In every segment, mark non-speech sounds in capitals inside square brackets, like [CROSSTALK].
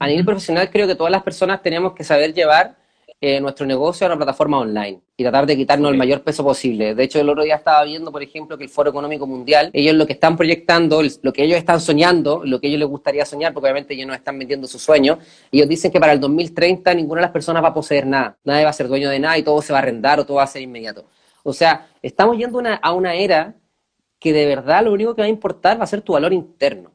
A nivel profesional creo que todas las personas tenemos que saber llevar eh, nuestro negocio a una plataforma online y tratar de quitarnos el mayor peso posible. De hecho, el otro día estaba viendo, por ejemplo, que el Foro Económico Mundial, ellos lo que están proyectando, lo que ellos están soñando, lo que ellos les gustaría soñar, porque obviamente ellos no están vendiendo sus sueños, ellos dicen que para el 2030 ninguna de las personas va a poseer nada, nadie va a ser dueño de nada y todo se va a arrendar o todo va a ser inmediato. O sea, estamos yendo a una era que de verdad lo único que va a importar va a ser tu valor interno.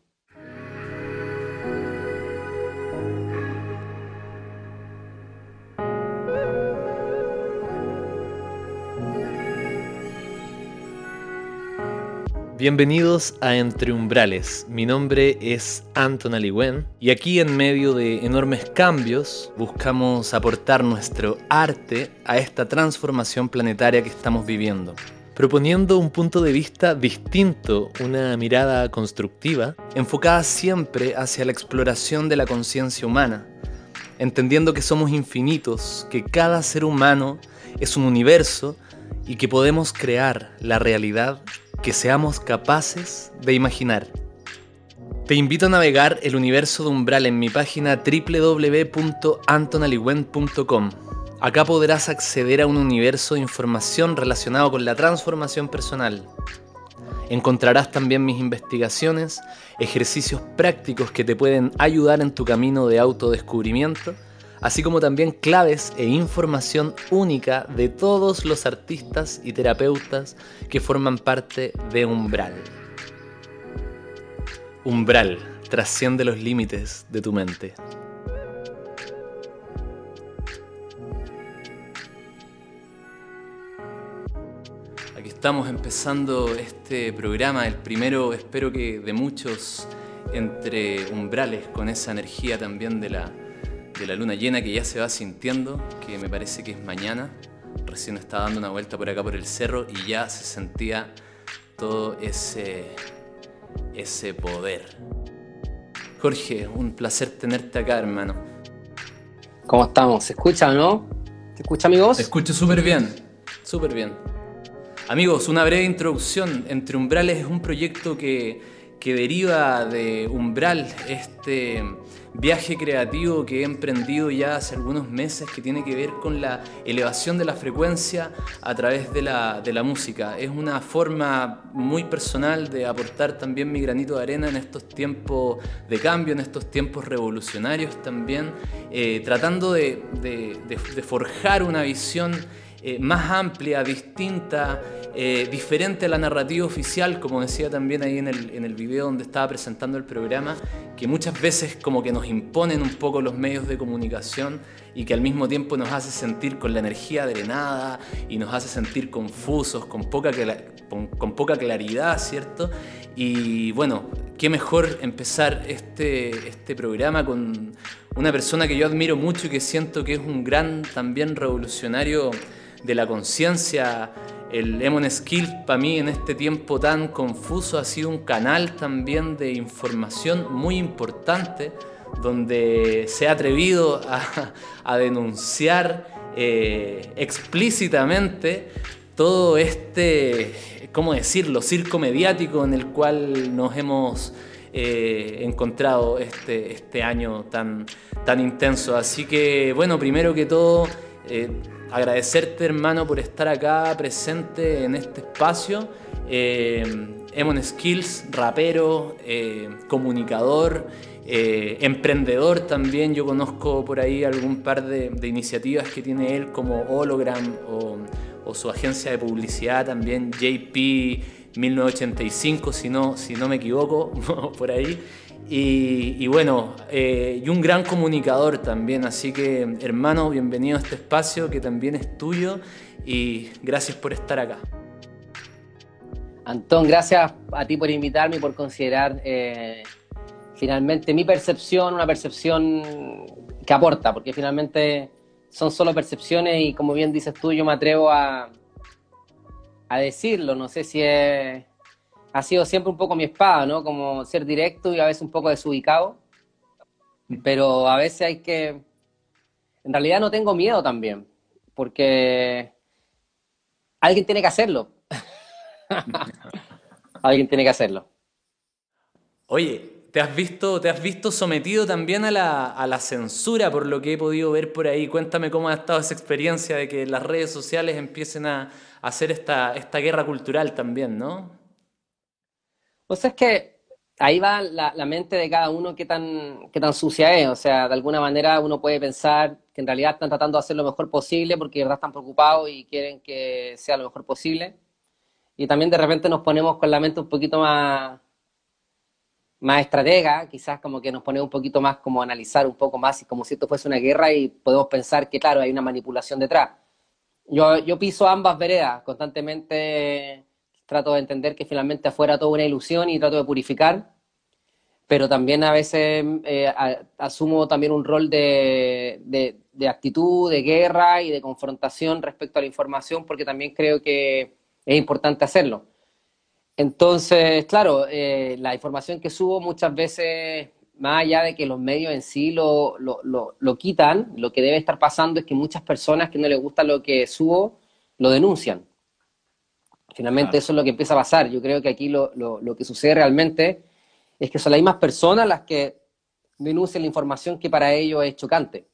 Bienvenidos a Entre Umbrales. Mi nombre es Anton Aliwen y aquí en medio de enormes cambios buscamos aportar nuestro arte a esta transformación planetaria que estamos viviendo, proponiendo un punto de vista distinto, una mirada constructiva, enfocada siempre hacia la exploración de la conciencia humana, entendiendo que somos infinitos, que cada ser humano es un universo y que podemos crear la realidad que seamos capaces de imaginar. Te invito a navegar el universo de Umbral en mi página www.antonaliwen.com. Acá podrás acceder a un universo de información relacionado con la transformación personal. Encontrarás también mis investigaciones, ejercicios prácticos que te pueden ayudar en tu camino de autodescubrimiento así como también claves e información única de todos los artistas y terapeutas que forman parte de Umbral. Umbral trasciende los límites de tu mente. Aquí estamos empezando este programa, el primero espero que de muchos entre umbrales, con esa energía también de la de la luna llena que ya se va sintiendo, que me parece que es mañana. Recién estaba dando una vuelta por acá por el cerro y ya se sentía todo ese, ese poder. Jorge, un placer tenerte acá, hermano. ¿Cómo estamos? ¿Se escucha o no? ¿Se escucha mi voz? Te escucho súper bien, súper bien. Amigos, una breve introducción. Entre Umbrales es un proyecto que, que deriva de Umbral, este viaje creativo que he emprendido ya hace algunos meses que tiene que ver con la elevación de la frecuencia a través de la, música. Es una forma muy personal de aportar también mi granito de arena en estos tiempos de cambio, en estos tiempos revolucionarios también, eh, tratando de, forjar una visión eh, más amplia, distinta, eh, diferente a la narrativa oficial, como decía también ahí en el, en el video donde estaba presentando el programa, que muchas veces como que nos imponen un poco los medios de comunicación y que al mismo tiempo nos hace sentir con la energía drenada y nos hace sentir confusos, con poca, con, poca claridad, ¿cierto? Y bueno, qué mejor empezar este, este programa con una persona que yo admiro mucho y que siento que es un gran también revolucionario de la conciencia el Emon Skill para mí en este tiempo tan confuso ha sido un canal también de información muy importante donde se ha atrevido a, denunciar eh, explícitamente todo este, ¿cómo decirlo?, circo mediático en el cual nos hemos eh, encontrado este, este año tan, tan intenso. Así que, bueno, primero que todo, eh, agradecerte hermano por estar acá presente en este espacio. Eh, Emon Skills, rapero, eh, comunicador, eh, emprendedor también. Yo conozco por ahí algún par de, iniciativas que tiene él como Hologram o, o, su agencia de publicidad también, JP 1985, si no, si no me equivoco, [LAUGHS] por ahí. Y, bueno, eh, y un gran comunicador también, así que hermano, bienvenido a este espacio que también es tuyo y gracias por estar acá. Antón, gracias a ti por invitarme y por considerar eh, finalmente mi percepción, una percepción que aporta, porque finalmente son solo percepciones y como bien dices tú, yo me atrevo a, a decirlo, no sé si es ha sido siempre un poco mi espada, ¿no? Como ser directo y a veces un poco desubicado. Pero a veces hay que... En realidad no tengo miedo también, porque alguien tiene que hacerlo. [LAUGHS] alguien tiene que hacerlo. Oye, te has visto, te has visto sometido también a la, a la, censura, por lo que he podido ver por ahí. Cuéntame cómo ha estado esa experiencia de que las redes sociales empiecen a, hacer esta, esta guerra cultural también, ¿no? Sea, es que ahí va la, la, mente de cada uno qué tan, qué tan sucia es. O sea, de alguna manera uno puede pensar que en realidad están tratando de hacer lo mejor posible porque de verdad están preocupados y quieren que sea lo mejor posible. Y también de repente nos ponemos con la mente un poquito más más estratega, quizás como que nos pone un poquito más como analizar un poco más, como si esto fuese una guerra y podemos pensar que, claro, hay una manipulación detrás. Yo, yo piso ambas veredas, constantemente trato de entender que finalmente afuera todo una ilusión y trato de purificar, pero también a veces eh, asumo también un rol de, de, actitud, de guerra y de confrontación respecto a la información, porque también creo que es importante hacerlo entonces, claro, eh, la información que subo muchas veces, más allá de que los medios en sí lo, lo, lo, quitan, lo que debe estar pasando es que muchas personas que no les gusta lo que subo, lo denuncian. Finalmente eso es lo que empieza a pasar. Yo creo que aquí lo, que sucede realmente es que son las mismas personas las que denuncian la información que para ellos es chocante.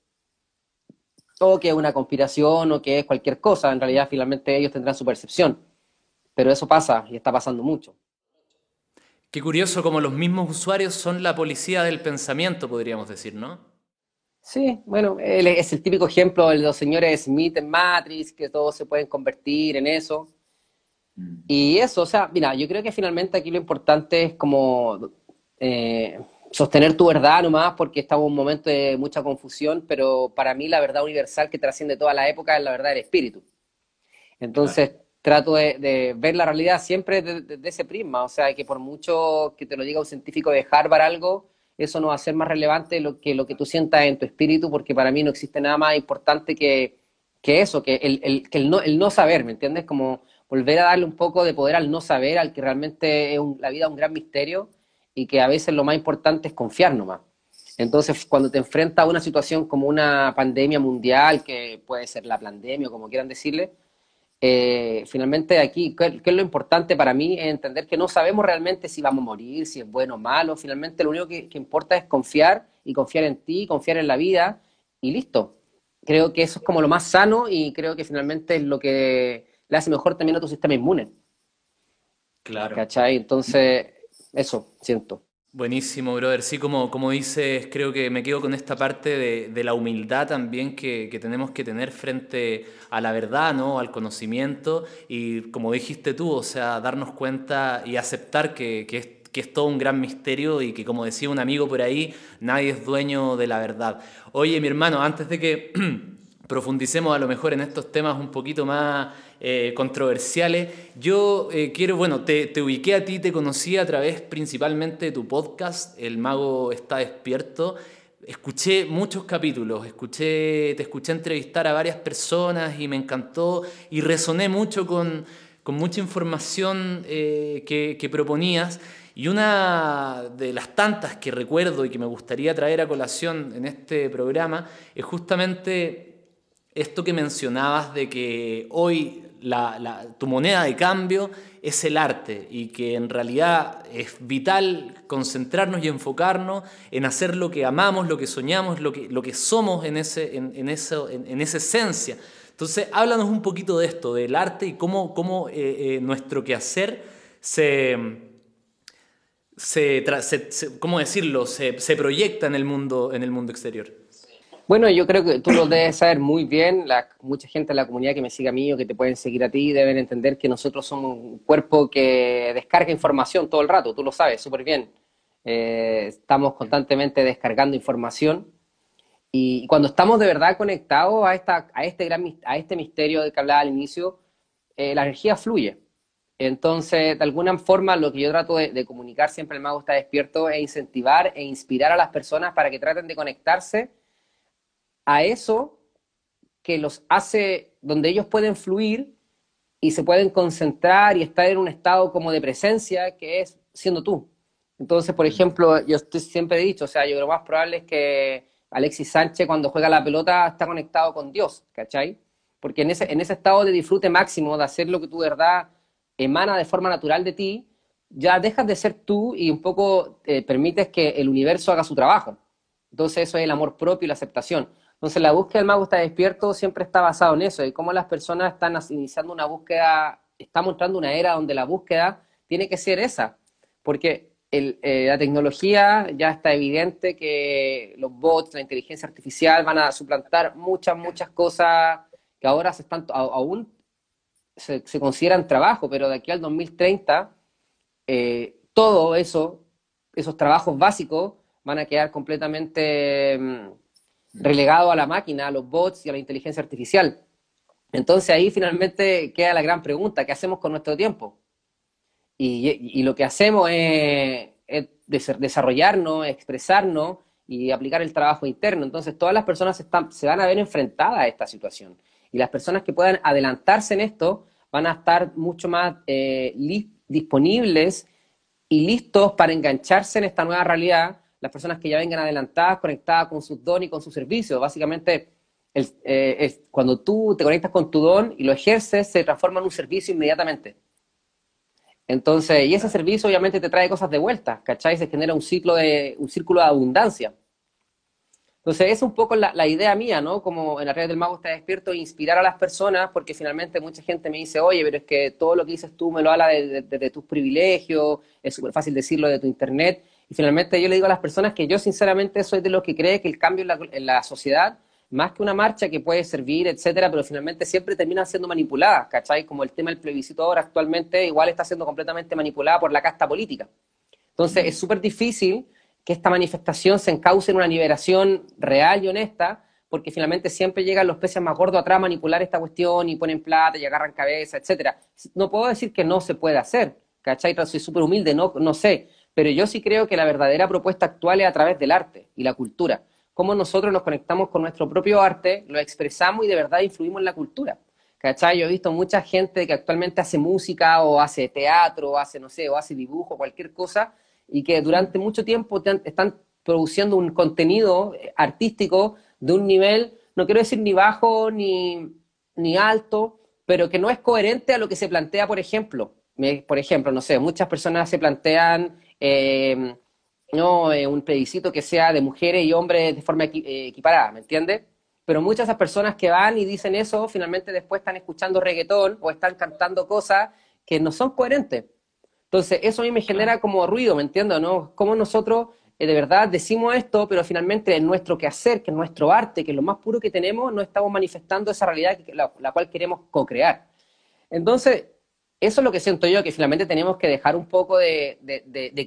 O que es una conspiración o que es cualquier cosa. En realidad, finalmente ellos tendrán su percepción. Pero eso pasa y está pasando mucho. Qué curioso como los mismos usuarios son la policía del pensamiento, podríamos decir, ¿no? Sí, bueno, es el típico ejemplo de los señores Smith en Matrix, que todos se pueden convertir en eso. Y eso, o sea, mira, yo creo que finalmente aquí lo importante es como eh, sostener tu verdad nomás, porque estamos en un momento de mucha confusión, pero para mí la verdad universal que trasciende toda la época es la verdad del espíritu. Entonces, trato de, ver la realidad siempre desde ese prisma, o sea, que por mucho que te lo diga un científico de Harvard algo, eso no va a ser más relevante lo que lo que tú sientas en tu espíritu, porque para mí no existe nada más importante que, que eso, que el, el, que el, no, el no saber, ¿me entiendes? Como volver a darle un poco de poder al no saber, al que realmente es la vida un gran misterio y que a veces lo más importante es confiar nomás. Entonces, cuando te enfrentas a una situación como una pandemia mundial, que puede ser la pandemia o como quieran decirle, eh, finalmente aquí, ¿qué, es lo importante para mí? Es entender que no sabemos realmente si vamos a morir, si es bueno o malo. Finalmente lo único que, importa es confiar y confiar en ti, confiar en la vida y listo. Creo que eso es como lo más sano y creo que finalmente es lo que le hace mejor también a tu sistema inmune. Claro. ¿Cachai? Entonces, eso siento. Buenísimo, brother. Sí, como, como dices, creo que me quedo con esta parte de, de la humildad también que, que, tenemos que tener frente a la verdad, ¿no? al conocimiento y como dijiste tú, o sea, darnos cuenta y aceptar que, que, es, que es todo un gran misterio y que como decía un amigo por ahí, nadie es dueño de la verdad. Oye, mi hermano, antes de que [CLEARS THROAT] profundicemos a lo mejor en estos temas un poquito más eh, controversiales. Yo eh, quiero, bueno, te, ubiqué a ti, te conocí a través principalmente de tu podcast, El Mago está despierto. Escuché muchos capítulos, escuché, te escuché entrevistar a varias personas y me encantó y resoné mucho con, con mucha información eh, que, que proponías. Y una de las tantas que recuerdo y que me gustaría traer a colación en este programa es justamente esto que mencionabas de que hoy tu moneda de cambio es el arte y que en realidad es vital concentrarnos y enfocarnos en hacer lo que amamos, lo que soñamos, lo que, lo que somos en, ese, en, eso, en, esa esencia. Entonces, háblanos un poquito de esto, del arte y cómo, cómo eh, eh, nuestro quehacer se, se, ¿cómo decirlo? Se, se, proyecta en el mundo, en el mundo exterior. Bueno, yo creo que tú lo debes saber muy bien. La, mucha gente de la comunidad que me sigue a mí o que te pueden seguir a ti deben entender que nosotros somos un cuerpo que descarga información todo el rato. Tú lo sabes súper bien. Eh, estamos constantemente descargando información. Y cuando estamos de verdad conectados a, esta, a, este, gran, a este misterio del que hablaba al inicio, eh, la energía fluye. Entonces, de alguna forma, lo que yo trato de, de comunicar siempre el mago está despierto es incentivar e inspirar a las personas para que traten de conectarse a eso que los hace, donde ellos pueden fluir y se pueden concentrar y estar en un estado como de presencia que es siendo tú. Entonces, por ejemplo, yo siempre he dicho, o sea, yo lo más probable es que Alexis Sánchez cuando juega la pelota está conectado con Dios, ¿cachai? Porque en ese, en ese estado de disfrute máximo, de hacer lo que tu verdad emana de forma natural de ti, ya dejas de ser tú y un poco eh, permites que el universo haga su trabajo. Entonces eso es el amor propio y la aceptación. Entonces la búsqueda del mago está despierto siempre está basado en eso, y cómo las personas están iniciando una búsqueda, estamos entrando una era donde la búsqueda tiene que ser esa, porque eh, la tecnología ya está evidente que los bots, la inteligencia artificial van a suplantar muchas, muchas cosas que ahora se están, aún se, consideran trabajo, pero de aquí al 2030 eh, todo eso, esos trabajos básicos van a quedar completamente relegados a la máquina, a los bots y a la inteligencia artificial. Entonces ahí finalmente queda la gran pregunta, ¿qué hacemos con nuestro tiempo? Y, lo que hacemos es, desarrollarnos, expresarnos y aplicar el trabajo interno. Entonces, todas las personas se van a ver enfrentadas a esta situación. Y las personas que puedan adelantarse en esto van a estar mucho más eh, disponibles y listos para engancharse en esta nueva realidad. Las personas que ya vengan adelantadas, conectadas con su don y con su servicio. Básicamente, eh, cuando tú te conectas con tu don y lo ejerces, se transforma en un servicio inmediatamente. Entonces, y ese servicio obviamente te trae cosas de vuelta, ¿cachai? Se genera un ciclo de, un círculo de abundancia. Entonces, es un poco la, idea mía, ¿no? Como en la red del mago está despierto, inspirar a las personas, porque finalmente mucha gente me dice, oye, pero es que todo lo que dices tú me lo habla de, tus privilegios, es súper fácil decirlo de tu internet. Y finalmente yo le digo a las personas que yo sinceramente soy de los que cree que el cambio en la sociedad más que una marcha que puede servir, etcétera, pero finalmente siempre termina siendo manipulada, ¿cachai? Como el tema del plebiscito ahora actualmente igual está siendo completamente manipulada por la casta política. Entonces es súper difícil que esta manifestación se encauce en una liberación real y honesta, porque finalmente siempre llegan los peces más gordos atrás a manipular esta cuestión y ponen plata y agarran cabeza, etcétera. No puedo decir que no se puede hacer, ¿cachai? Soy súper humilde, no, no sé, pero yo sí creo que la verdadera propuesta actual es a través del arte y la cultura cómo nosotros nos conectamos con nuestro propio arte, lo expresamos y de verdad influimos en la cultura. ¿Cachai? Yo he visto mucha gente que actualmente hace música o hace teatro o hace, no sé, o hace dibujo, cualquier cosa, y que durante mucho tiempo están produciendo un contenido eh, artístico de un nivel, no quiero decir ni bajo ni, ni alto, pero que no es coherente a lo que se plantea, por ejemplo. por ejemplo, no sé, muchas personas se plantean eh, no eh, un plebiscito que sea de mujeres y hombres de forma eh, equiparada, ¿me entiendes? Pero muchas de esas personas que van y dicen eso, finalmente después están escuchando reggaetón o están cantando cosas que no son coherentes. Entonces, eso a mí me genera como ruido, ¿me entiendes? ¿no? Como nosotros eh, de verdad decimos esto, pero finalmente en nuestro quehacer, que es nuestro arte, que es lo más puro que tenemos, no estamos manifestando esa realidad que, la, la cual queremos co-crear. Entonces, eso es lo que siento yo, que finalmente tenemos que dejar un poco de,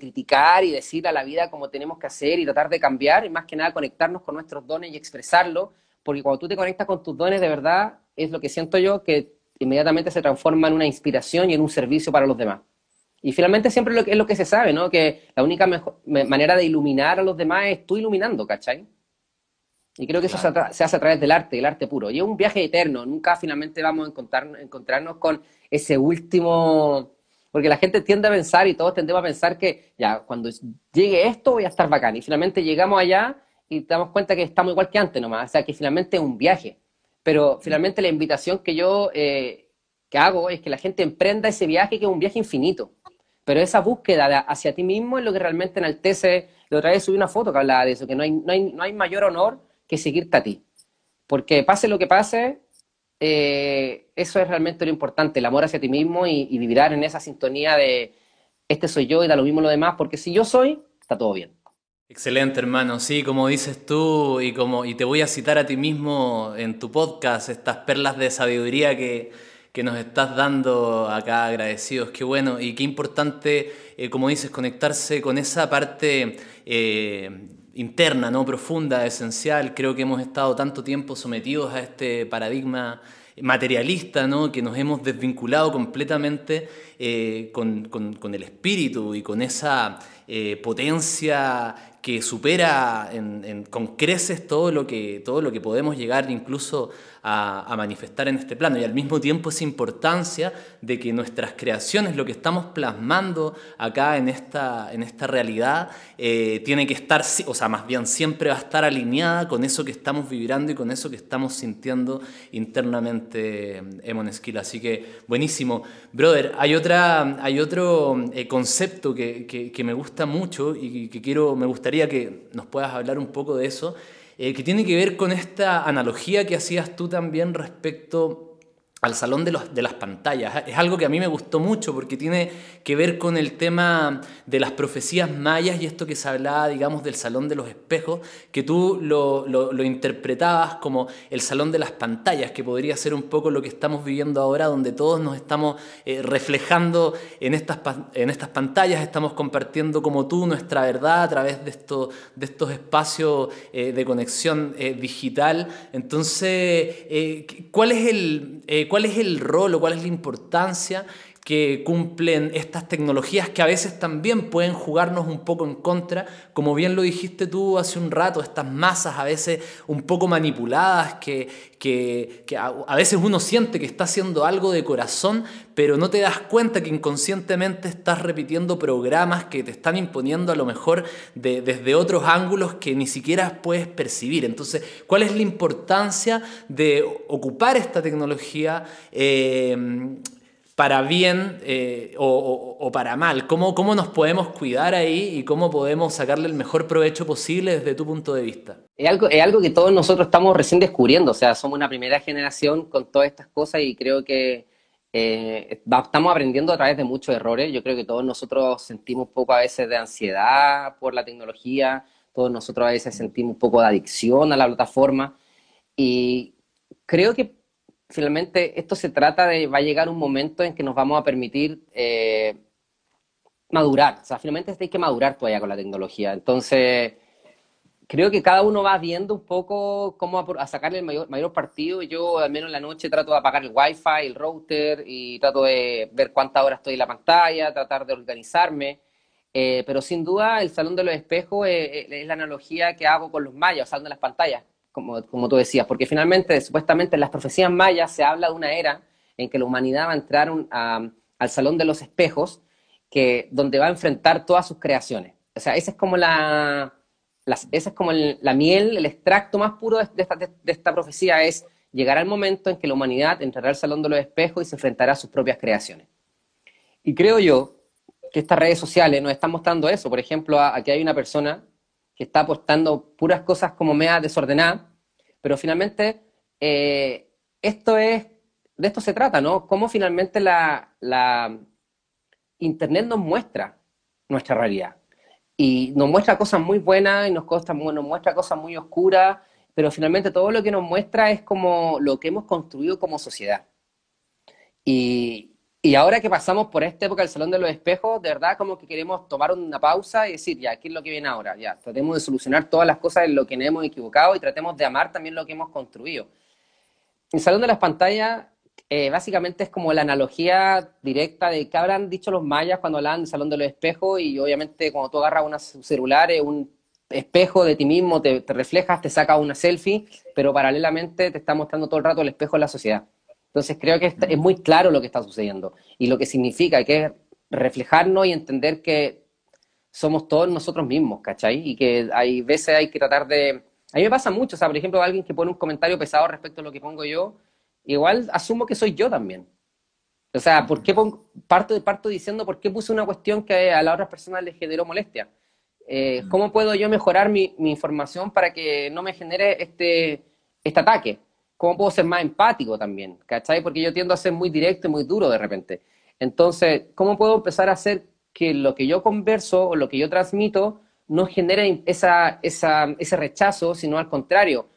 criticar y decir a la vida cómo tenemos que hacer y tratar de cambiar, y más que nada conectarnos con nuestros dones y expresarlo, porque cuando tú te conectas con tus dones de verdad, es lo que siento yo, que inmediatamente se transforma en una inspiración y en un servicio para los demás. Y finalmente siempre es lo que se sabe, ¿no? Que la única manera de iluminar a los demás es tú iluminando, ¿cachai? Y creo que eso se, hace a través del arte, el arte puro. Y es un viaje eterno, nunca finalmente vamos a encontrar, encontrarnos con ese último... Porque la gente tiende a pensar y todos tendemos a pensar que ya, cuando llegue esto voy a estar bacán. Y finalmente llegamos allá y te damos cuenta que estamos igual que antes nomás. O sea, que finalmente es un viaje. Pero finalmente la invitación que yo eh, que hago es que la gente emprenda ese viaje que es un viaje infinito. Pero esa búsqueda hacia ti mismo es lo que realmente enaltece. La otra vez subí una foto que hablaba de eso, que no hay, no hay, no hay mayor honor que seguirte a ti. Porque pase lo que pase, eh, eso es realmente lo importante, el amor hacia ti mismo y, y vibrar en esa sintonía de este soy yo y da lo mismo lo demás, porque si yo soy, está todo bien. Excelente, hermano. Sí, como dices tú, y como y te voy a citar a ti mismo en tu podcast, estas perlas de sabiduría que, que nos estás dando acá agradecidos. Qué bueno y qué importante, eh, como dices, conectarse con esa parte eh, interna, ¿no? profunda, esencial. Creo que hemos estado tanto tiempo sometidos a este paradigma materialista, ¿no? que nos hemos desvinculado completamente eh, con, el espíritu y con esa eh, potencia que supera con creces todo lo, que, todo lo que podemos llegar incluso a, manifestar en este plano y al mismo tiempo esa importancia de que nuestras creaciones, lo que estamos plasmando acá en esta, en esta realidad, eh, tiene que estar, o sea, más bien siempre va a estar alineada con eso que estamos vibrando y con eso que estamos sintiendo internamente Emon Skill. Así que buenísimo. Brother, hay, otra, hay otro eh, concepto que, que, que, me gusta mucho y que quiero, me gustaría que nos puedas hablar un poco de eso eh, que tiene que ver con esta analogía que hacías tú también respecto al salón de, los, de las pantallas. Es algo que a mí me gustó mucho porque tiene que ver con el tema de las profecías mayas y esto que se hablaba, digamos, del salón de los espejos, que tú lo, lo, interpretabas como el salón de las pantallas, que podría ser un poco lo que estamos viviendo ahora, donde todos nos estamos eh, reflejando en estas, en estas pantallas, estamos compartiendo como tú nuestra verdad a través de, esto, de estos espacios eh, de conexión eh, digital. Entonces, ¿cuál es el ¿Cuál es el rol o cuál es la importancia que cumplen estas tecnologías que a veces también pueden jugarnos un poco en contra, como bien lo dijiste tú hace un rato, estas masas a veces un poco manipuladas, que, que, a, veces uno siente que está haciendo algo de corazón, pero no te das cuenta que inconscientemente estás repitiendo programas que te están imponiendo a lo mejor desde otros ángulos que ni siquiera puedes percibir. Entonces, ¿cuál es la importancia de ocupar esta tecnología? Eh, para bien eh, o, para mal? ¿Cómo, ¿Cómo nos podemos cuidar ahí y cómo podemos sacarle el mejor provecho posible desde tu punto de vista? Es algo, es algo que todos nosotros estamos recién descubriendo, o sea, somos una primera generación con todas estas cosas y creo que eh, estamos aprendiendo a través de muchos errores. Yo creo que todos nosotros sentimos un poco a veces de ansiedad por la tecnología, todos nosotros a veces sentimos un poco de adicción a la plataforma y creo que finalmente esto se trata de, va a llegar un momento en que nos vamos a permitir eh, madurar, o sea, finalmente hay que madurar todavía con la tecnología. Entonces, creo que cada uno va viendo un poco cómo a, sacarle el mayor, mayor partido. Yo, al menos en la noche, trato de apagar el wifi, el router y trato de ver cuántas horas estoy en la pantalla, tratar de organizarme. Eh, pero sin duda, el salón de los espejos es, es la analogía que hago con los mayas, usando las pantallas como, como tú decías, porque finalmente, supuestamente en las profecías mayas se habla de una era en que la humanidad va a entrar al salón de los espejos, que, donde va a enfrentar todas sus creaciones. O sea, esa es como la, esa es como la miel, el extracto más puro de, esta, de, esta, profecía es llegar al momento en que la humanidad entrará al salón de los espejos y se enfrentará a sus propias creaciones. Y creo yo que estas redes sociales nos están mostrando eso. Por ejemplo, aquí hay una persona que está apostando puras cosas como mea desordenadas, pero finalmente eh, esto es, de esto se trata, ¿no? Cómo finalmente la, la Internet nos muestra nuestra realidad. Y nos muestra cosas muy buenas y nos, nos muestra cosas muy oscuras, pero finalmente todo lo que nos muestra es como lo que hemos construido como sociedad. Y, y ahora que pasamos por esta época del Salón de los Espejos, de verdad como que queremos tomar una pausa y decir, ya, ¿qué es lo que viene ahora? Ya, tratemos de solucionar todas las cosas en lo que nos hemos equivocado y tratemos de amar también lo que hemos construido. El Salón de las Pantallas eh, básicamente es como la analogía directa de qué habrán dicho los mayas cuando hablan del Salón de los Espejos y obviamente cuando tú agarras un celular, un espejo de ti mismo, te, te reflejas, te saca una selfie, pero paralelamente te está mostrando todo el rato el espejo de la sociedad. Entonces creo que es muy claro lo que está sucediendo y lo que significa que es reflejarnos y entender que somos todos nosotros mismos, ¿cachai? Y que hay veces hay que tratar de... A mí me pasa mucho, o sea, por ejemplo, alguien que pone un comentario pesado respecto a lo que pongo yo, igual asumo que soy yo también. O sea, ¿por qué pongo, parto, parto diciendo por qué puse una cuestión que a las otras personas les generó molestia? Eh, ¿Cómo puedo yo mejorar mi, mi, información para que no me genere este, este ataque? ¿Cómo puedo ser más empático también? ¿Cachai? Porque yo tiendo a ser muy directo y muy duro de repente. Entonces, ¿cómo puedo empezar a hacer que lo que yo converso o lo que yo transmito no genere esa, ese rechazo, sino al contrario,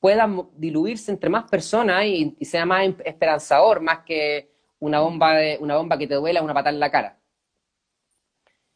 pueda diluirse entre más personas y, y, sea más esperanzador, más que una bomba, de, una bomba que te duela, una patada en la cara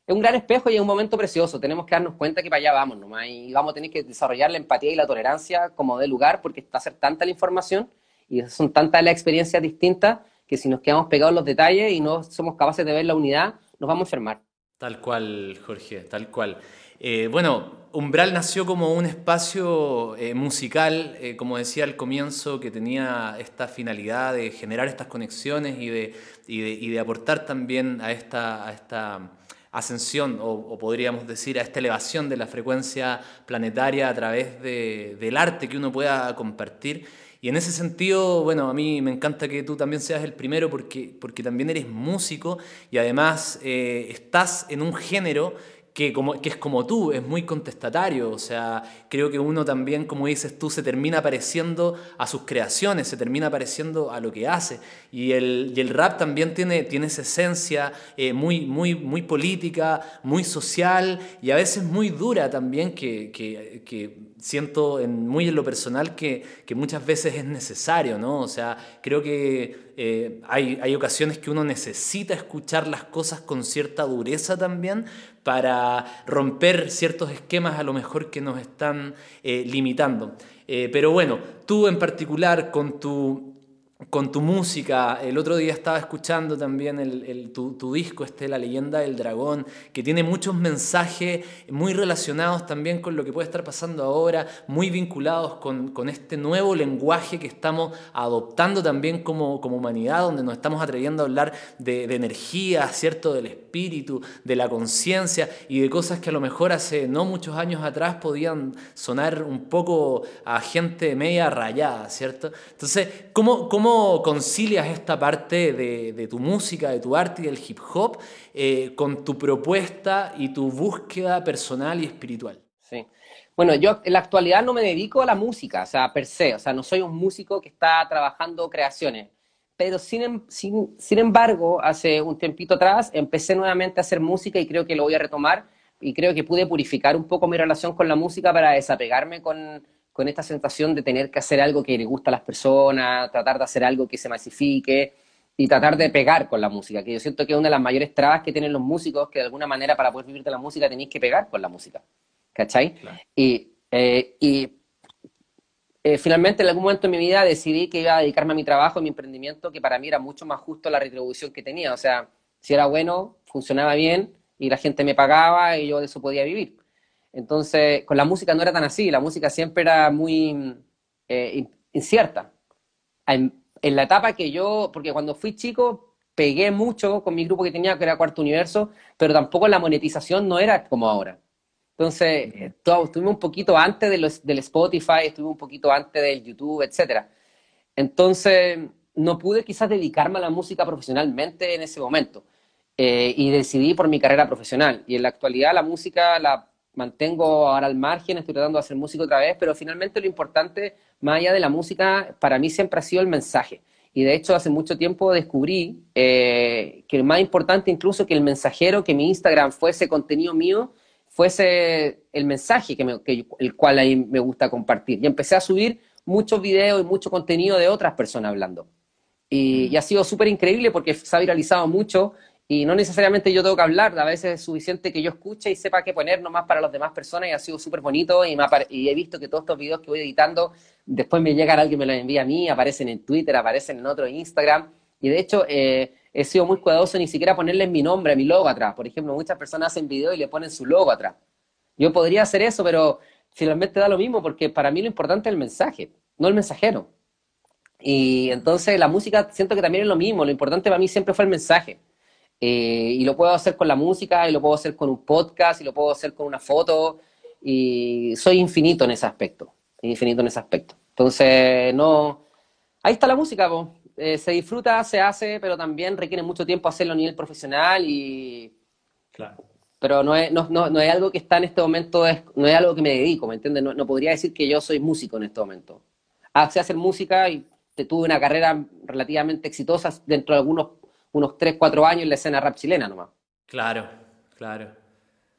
es un gran espejo y es un momento precioso. Tenemos que darnos cuenta que para allá vamos nomás y vamos a tener que desarrollar la empatía y la tolerancia como de lugar porque está a ser tanta la información y son tantas las experiencias distintas que si nos quedamos pegados en los detalles y no somos capaces de ver la unidad, nos vamos a enfermar. Tal cual, Jorge, tal cual. Eh, bueno, Umbral nació como un espacio eh, musical, eh, como decía al comienzo, que tenía esta finalidad de generar estas conexiones y de, y de, aportar también a esta, a esta ascensión, o, podríamos decir a esta elevación de la frecuencia planetaria a través de, del arte que uno pueda compartir. Y en ese sentido, bueno, a mí me encanta que tú también seas el primero porque, porque también eres músico y además eh, estás en un género que, como, que es como tú, es muy contestatario. O sea, creo que uno también, como dices tú, se termina pareciendo a sus creaciones, se termina pareciendo a lo que hace. Y el, y el rap también tiene, tiene esa esencia eh, muy, muy, muy política, muy social y a veces muy dura también, que, que, que siento en, muy en lo personal que, que, muchas veces es necesario, ¿no? O sea, creo que eh, hay, hay ocasiones que uno necesita escuchar las cosas con cierta dureza también para romper ciertos esquemas a lo mejor que nos están eh, limitando. Eh, pero bueno, tú en particular con tu con tu música. El otro día estaba escuchando también tu, disco, este, La leyenda del dragón, que tiene muchos mensajes muy relacionados también con lo que puede estar pasando ahora, muy vinculados con, este nuevo lenguaje que estamos adoptando también como, como humanidad, donde nos estamos atreviendo a hablar de, de energía, ¿cierto? Del espíritu, de la conciencia y de cosas que a lo mejor hace no muchos años atrás podían sonar un poco a gente media rayada, ¿cierto? Entonces, ¿cómo, cómo ¿Cómo concilias esta parte de, tu música, de tu arte y del hip hop eh, con tu propuesta y tu búsqueda personal y espiritual? Sí. Bueno, yo en la actualidad no me dedico a la música, o sea, per se, o sea, no soy un músico que está trabajando creaciones, pero sin, em, sin, sin embargo, hace un tiempito atrás empecé nuevamente a hacer música y creo que lo voy a retomar y creo que pude purificar un poco mi relación con la música para desapegarme con con esta sensación de tener que hacer algo que le gusta a las personas, tratar de hacer algo que se masifique y tratar de pegar con la música, que yo siento que es una de las mayores trabas que tienen los músicos, que de alguna manera para poder vivir de la música tenéis que pegar con la música, ¿cachai? Y, eh, y eh, finalmente en algún momento en mi vida decidí que iba a dedicarme a mi trabajo, a mi emprendimiento, que para mí era mucho más justo la retribución que tenía, o sea, si era bueno, funcionaba bien y la gente me pagaba y yo de eso podía vivir. Entonces, con la música no era tan así, la música siempre era muy eh, incierta. En, la etapa que yo, porque cuando fui chico pegué mucho con mi grupo que tenía, que era Cuarto Universo, pero tampoco la monetización no era como ahora. Entonces, eh, estuvimos un poquito antes de los, del Spotify, estuvimos un poquito antes del YouTube, etc. Entonces, no pude quizás dedicarme a la música profesionalmente en ese momento. Eh, y decidí por mi carrera profesional. Y en la actualidad la música la mantengo ahora al margen, estoy tratando de hacer música otra vez, pero finalmente lo importante, más allá de la música, para mí siempre ha sido el mensaje. Y de hecho, hace mucho tiempo descubrí eh, que más importante incluso que el mensajero, que mi Instagram fuese contenido mío, fuese el mensaje que, me, el cual ahí me gusta compartir. Y empecé a subir muchos videos y mucho contenido de otras personas hablando. Y, y ha sido súper increíble porque se ha viralizado mucho y no necesariamente yo tengo que hablar, a veces es suficiente que yo escuche y sepa qué poner nomás para las demás personas y ha sido súper bonito y, he visto que todos estos videos que voy editando, después me llegan, alguien me los envía a mí, aparecen en Twitter, aparecen en otro Instagram y de hecho eh, he sido muy cuidadoso ni siquiera ponerles mi nombre, mi logo atrás. Por ejemplo, muchas personas hacen videos y le ponen su logo atrás. Yo podría hacer eso, pero finalmente da lo mismo porque para mí lo importante es el mensaje, no el mensajero. Y entonces la música siento que también es lo mismo, lo importante para mí siempre fue el mensaje. Eh, y lo puedo hacer con la música, y lo puedo hacer con un podcast, y lo puedo hacer con una foto, y soy infinito en ese aspecto, infinito en ese aspecto. Entonces, no, ahí está la música, eh, se disfruta, se hace, pero también requiere mucho tiempo hacerlo a nivel profesional y... Claro. Pero no es, no, no, no es algo que está en este momento, es, no es algo que me dedico, ¿me entiendes? No, podría decir que yo soy músico en este momento. Hace hacer música y tuve una carrera relativamente exitosa dentro de algunos unos 3, 4 años en la escena rap chilena nomás. Claro, claro.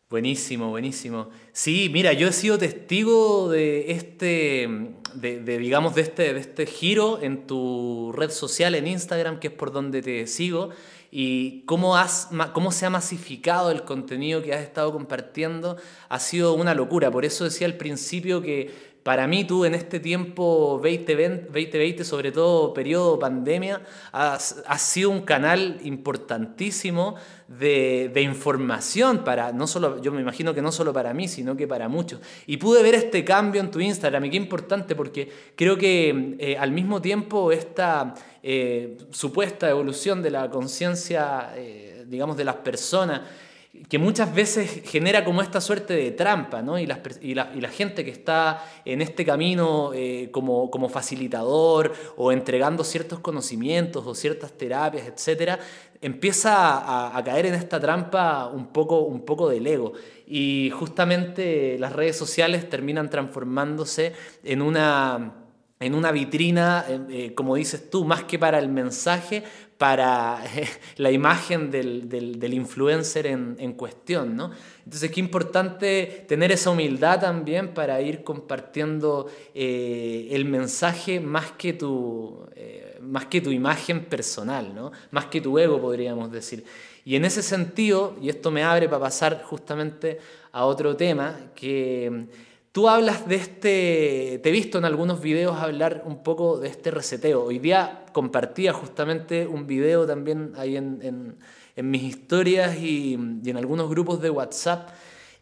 Buenísimo, buenísimo. Sí, mira, yo he sido testigo de este, de, digamos, de este, de este giro en tu red social, en Instagram, que es por donde te sigo, y cómo, has, cómo se ha masificado el contenido que has estado compartiendo ha sido una locura. Por eso decía al principio que para mí tú en este tiempo 2020, sobre todo periodo pandemia, has, sido un canal importantísimo de, información para, no solo, yo me imagino que no solo para mí, sino que para muchos. Y pude ver este cambio en tu Instagram y qué importante porque creo que eh, al mismo tiempo esta eh, supuesta evolución de la conciencia, eh, digamos, de las personas, que muchas veces genera como esta suerte de trampa, ¿no? Y, la, gente que está en este camino eh, como, como, facilitador o entregando ciertos conocimientos o ciertas terapias, etcétera, empieza a, caer en esta trampa un poco, un poco del ego. Y justamente las redes sociales terminan transformándose en una en una vitrina, eh, eh, como dices tú, más que para el mensaje, para [LAUGHS] la imagen del, influencer en, cuestión, ¿no? Entonces, qué importante tener esa humildad también para ir compartiendo eh, el mensaje más que, tu, más que tu imagen personal, ¿no? Más que tu ego, podríamos decir. Y en ese sentido, y esto me abre para pasar justamente a otro tema, que Tú hablas de este, te he visto en algunos videos hablar un poco de este reseteo. Hoy día compartía justamente un video también ahí en, mis historias y, en algunos grupos de WhatsApp,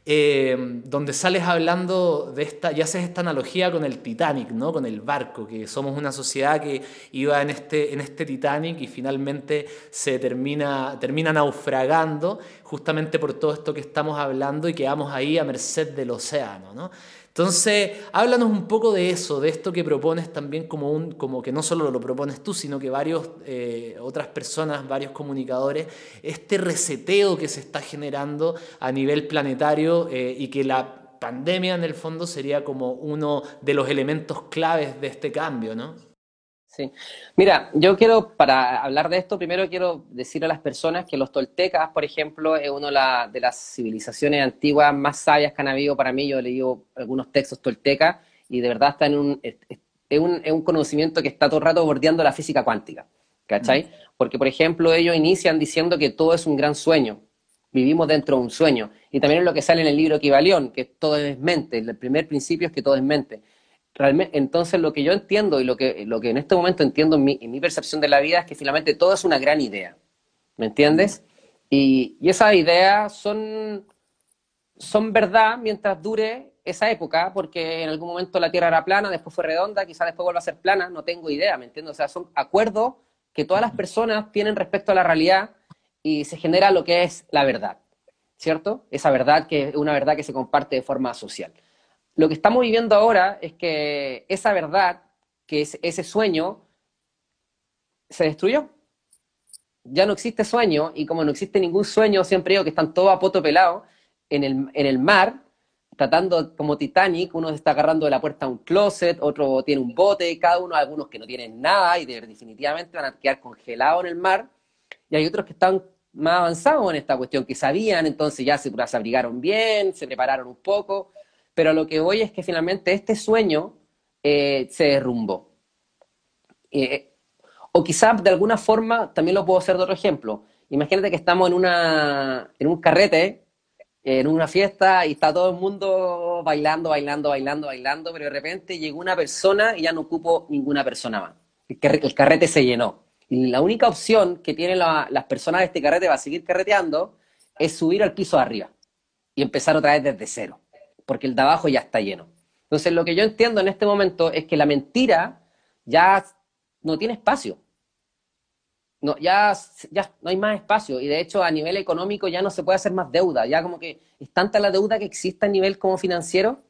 eh, donde sales hablando de esta, y haces esta analogía con el Titanic, ¿no? con el barco, que somos una sociedad que iba en este, en este Titanic y finalmente se termina, termina naufragando justamente por todo esto que estamos hablando y quedamos ahí a merced del océano. ¿no? Entonces, háblanos un poco de eso, de esto que propones también como, un, como que no solo lo propones tú, sino que varios, eh, otras personas, varios comunicadores, este reseteo que se está generando a nivel planetario eh, y que la pandemia en el fondo sería como uno de los elementos claves de este cambio, ¿no? Sí. Mira, yo quiero, para hablar de esto, primero quiero decir a las personas que los toltecas, por ejemplo, es una de las civilizaciones antiguas más sabias que han habido para mí. Yo he leído algunos textos toltecas y de verdad está en un, es, un, un, conocimiento que está todo el rato bordeando la física cuántica. ¿Cachai? Mm. Porque, por ejemplo, ellos inician diciendo que todo es un gran sueño. Vivimos dentro de un sueño. Y también es lo que sale en el libro Equivalión, que todo es mente. El primer principio es que todo es mente entonces lo que yo entiendo y lo que, lo que en este momento entiendo en mi, percepción de la vida es que finalmente todo es una gran idea, ¿me entiendes? Y, y esas ideas son, son verdad mientras dure esa época, porque en algún momento la Tierra era plana, después fue redonda, quizás después vuelva a ser plana, no tengo idea, ¿me entiendes? O sea, son acuerdos que todas las personas tienen respecto a la realidad y se genera lo que es la verdad, ¿cierto? Esa verdad que es una verdad que se comparte de forma social. Lo que estamos viviendo ahora es que esa verdad, que es ese sueño, se destruyó. Ya no existe sueño, y como no existe ningún sueño, siempre digo que están todos a poto pelado en el, en el mar, tratando como Titanic, uno está agarrando de la puerta a un closet, otro tiene un bote, cada uno, algunos que no tienen nada y definitivamente van a quedar congelados en el mar, y hay otros que están más avanzados en esta cuestión, que sabían, entonces ya se, se abrigaron bien, se prepararon un poco, pero lo que voy es que finalmente este sueño eh, se derrumbó. Eh, o quizás de alguna forma, también lo puedo hacer de otro ejemplo. Imagínate que estamos en, una, un carrete, en una fiesta, y está todo el mundo bailando, bailando, bailando, bailando, pero de repente llegó una persona y ya no ocupo ninguna persona más. El carrete se llenó. Y la única opción que tienen las personas de este carrete para seguir carreteando es subir al piso de arriba y empezar otra vez desde cero porque el de abajo ya está lleno. Entonces, lo que yo entiendo en este momento es que la mentira ya no tiene espacio. No, ya, ya no hay más espacio y de hecho a nivel económico ya no se puede hacer más deuda, ya como que es tanta la deuda que existe a nivel como financiero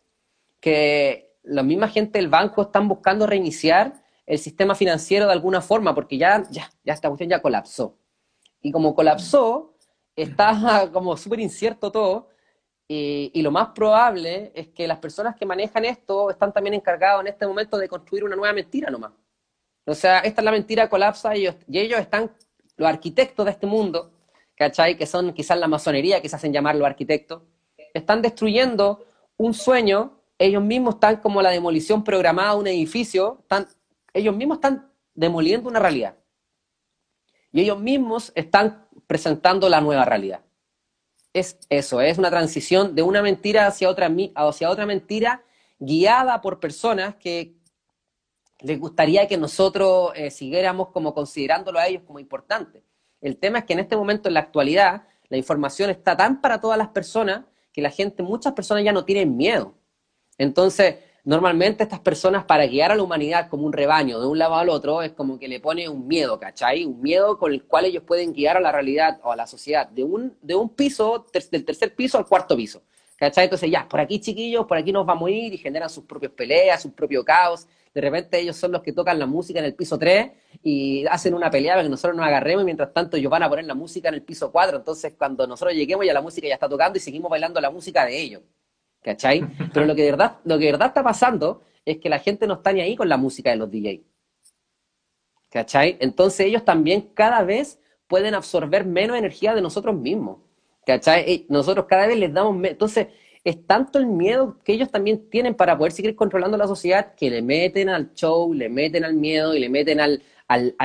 que la misma gente del banco están buscando reiniciar el sistema financiero de alguna forma porque ya, ya, ya esta cuestión ya colapsó. Y como colapsó, está [LAUGHS] como súper incierto todo y, lo más probable es que las personas que manejan esto están también encargados en este momento de construir una nueva mentira nomás. O sea, esta es la mentira colapsa y ellos, están, los arquitectos de este mundo, ¿cachai? Que son quizás la masonería que se hacen llamar los arquitectos, están destruyendo un sueño, ellos mismos están como la demolición programada de un edificio, están, ellos mismos están demoliendo una realidad. Y ellos mismos están presentando la nueva realidad es eso, es una transición de una mentira hacia otra, hacia otra mentira guiada por personas que les gustaría que nosotros eh, siguiéramos como considerándolo a ellos como importante. El tema es que en este momento, en la actualidad, la información está tan para todas las personas que la gente, muchas personas ya no tienen miedo. Entonces, normalmente estas personas para guiar a la humanidad como un rebaño de un lado al otro es como que le pone un miedo, ¿cachai? Un miedo con el cual ellos pueden guiar a la realidad o a la sociedad de un, de un piso, del tercer piso al cuarto piso. ¿Cachai? Entonces ya, por aquí chiquillos, por aquí nos vamos a ir y generan sus propias peleas, su propio caos. De repente ellos son los que tocan la música en el piso 3 y hacen una pelea para que nosotros nos agarremos y mientras tanto ellos van a poner la música en el piso 4. Entonces cuando nosotros lleguemos ya la música ya está tocando y seguimos bailando la música de ellos. ¿Cachai? [LAUGHS] Pero lo que de verdad, lo que de verdad está pasando es que la gente no está ni ahí con la música de los DJs. ¿Cachai? Entonces ellos también cada vez pueden absorber menos energía de nosotros mismos. ¿Cachai? Nosotros cada vez les damos... Entonces, es tanto el miedo que ellos también tienen para poder seguir controlando la sociedad que le meten al show, le meten al miedo y le meten al... al,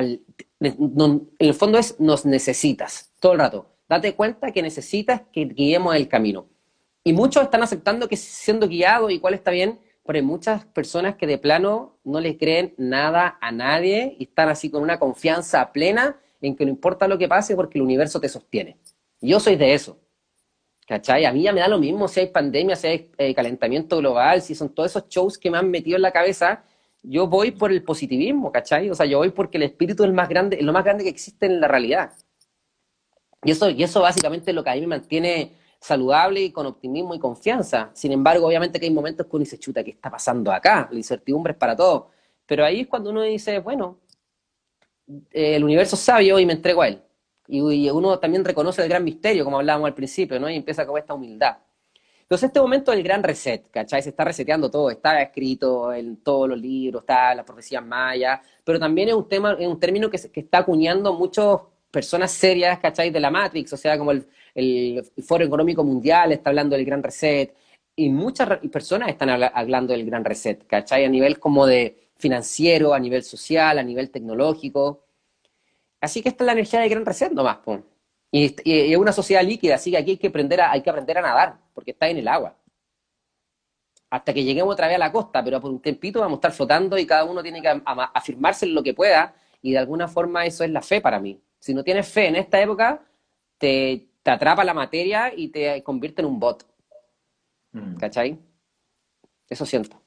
en el fondo es, nos necesitas, todo el rato. Date cuenta que necesitas que guiemos el camino. Y muchos están aceptando que siendo guiado y cuál está bien, pero hay muchas personas que de plano no le creen nada a nadie y están así con una confianza plena en que no importa lo que pase porque el universo te sostiene. Yo soy de eso. ¿Cachai? A mí ya me da lo mismo si hay pandemia, si hay eh, calentamiento global, si son todos esos shows que me han metido en la cabeza. Yo voy por el positivismo, ¿cachai? O sea, yo voy porque el espíritu es el más grande, lo más grande que existe en la realidad. Y eso, y eso básicamente es lo que a mí me mantiene saludable y con optimismo y confianza. Sin embargo, obviamente que hay momentos que uno dice, chuta, ¿qué está pasando acá? La incertidumbre es para todos. Pero ahí es cuando uno dice, bueno, el universo es sabio y me entrego a él y, uno también reconoce el gran misterio, como hablábamos al principio, ¿no? Y empieza con esta humildad. Entonces, este momento del gran reset, ¿cachai? Se está reseteando todo, está escrito en todos los libros, está las profecías mayas, pero también es un tema, es un término que, que está acuñando muchas personas serias, ¿cachai? De la Matrix, o sea, como el, el Foro Económico Mundial está hablando del gran reset, y muchas personas están hablando del gran reset, ¿cachai? A nivel como de financiero, a nivel social, a nivel tecnológico. Así que esta es la energía del gran reset nomás, Y, es una sociedad líquida, así que aquí hay que, aprender a, hay que aprender a nadar, porque está en el agua. Hasta que lleguemos otra vez a la costa, pero por un tempito vamos a estar flotando y cada uno tiene que afirmarse en lo que pueda, y de alguna forma eso es la fe para mí. Si no tienes fe en esta época, te, atrapa la materia y te convierte en un bot. Mm. ¿Cachai? Eso siento.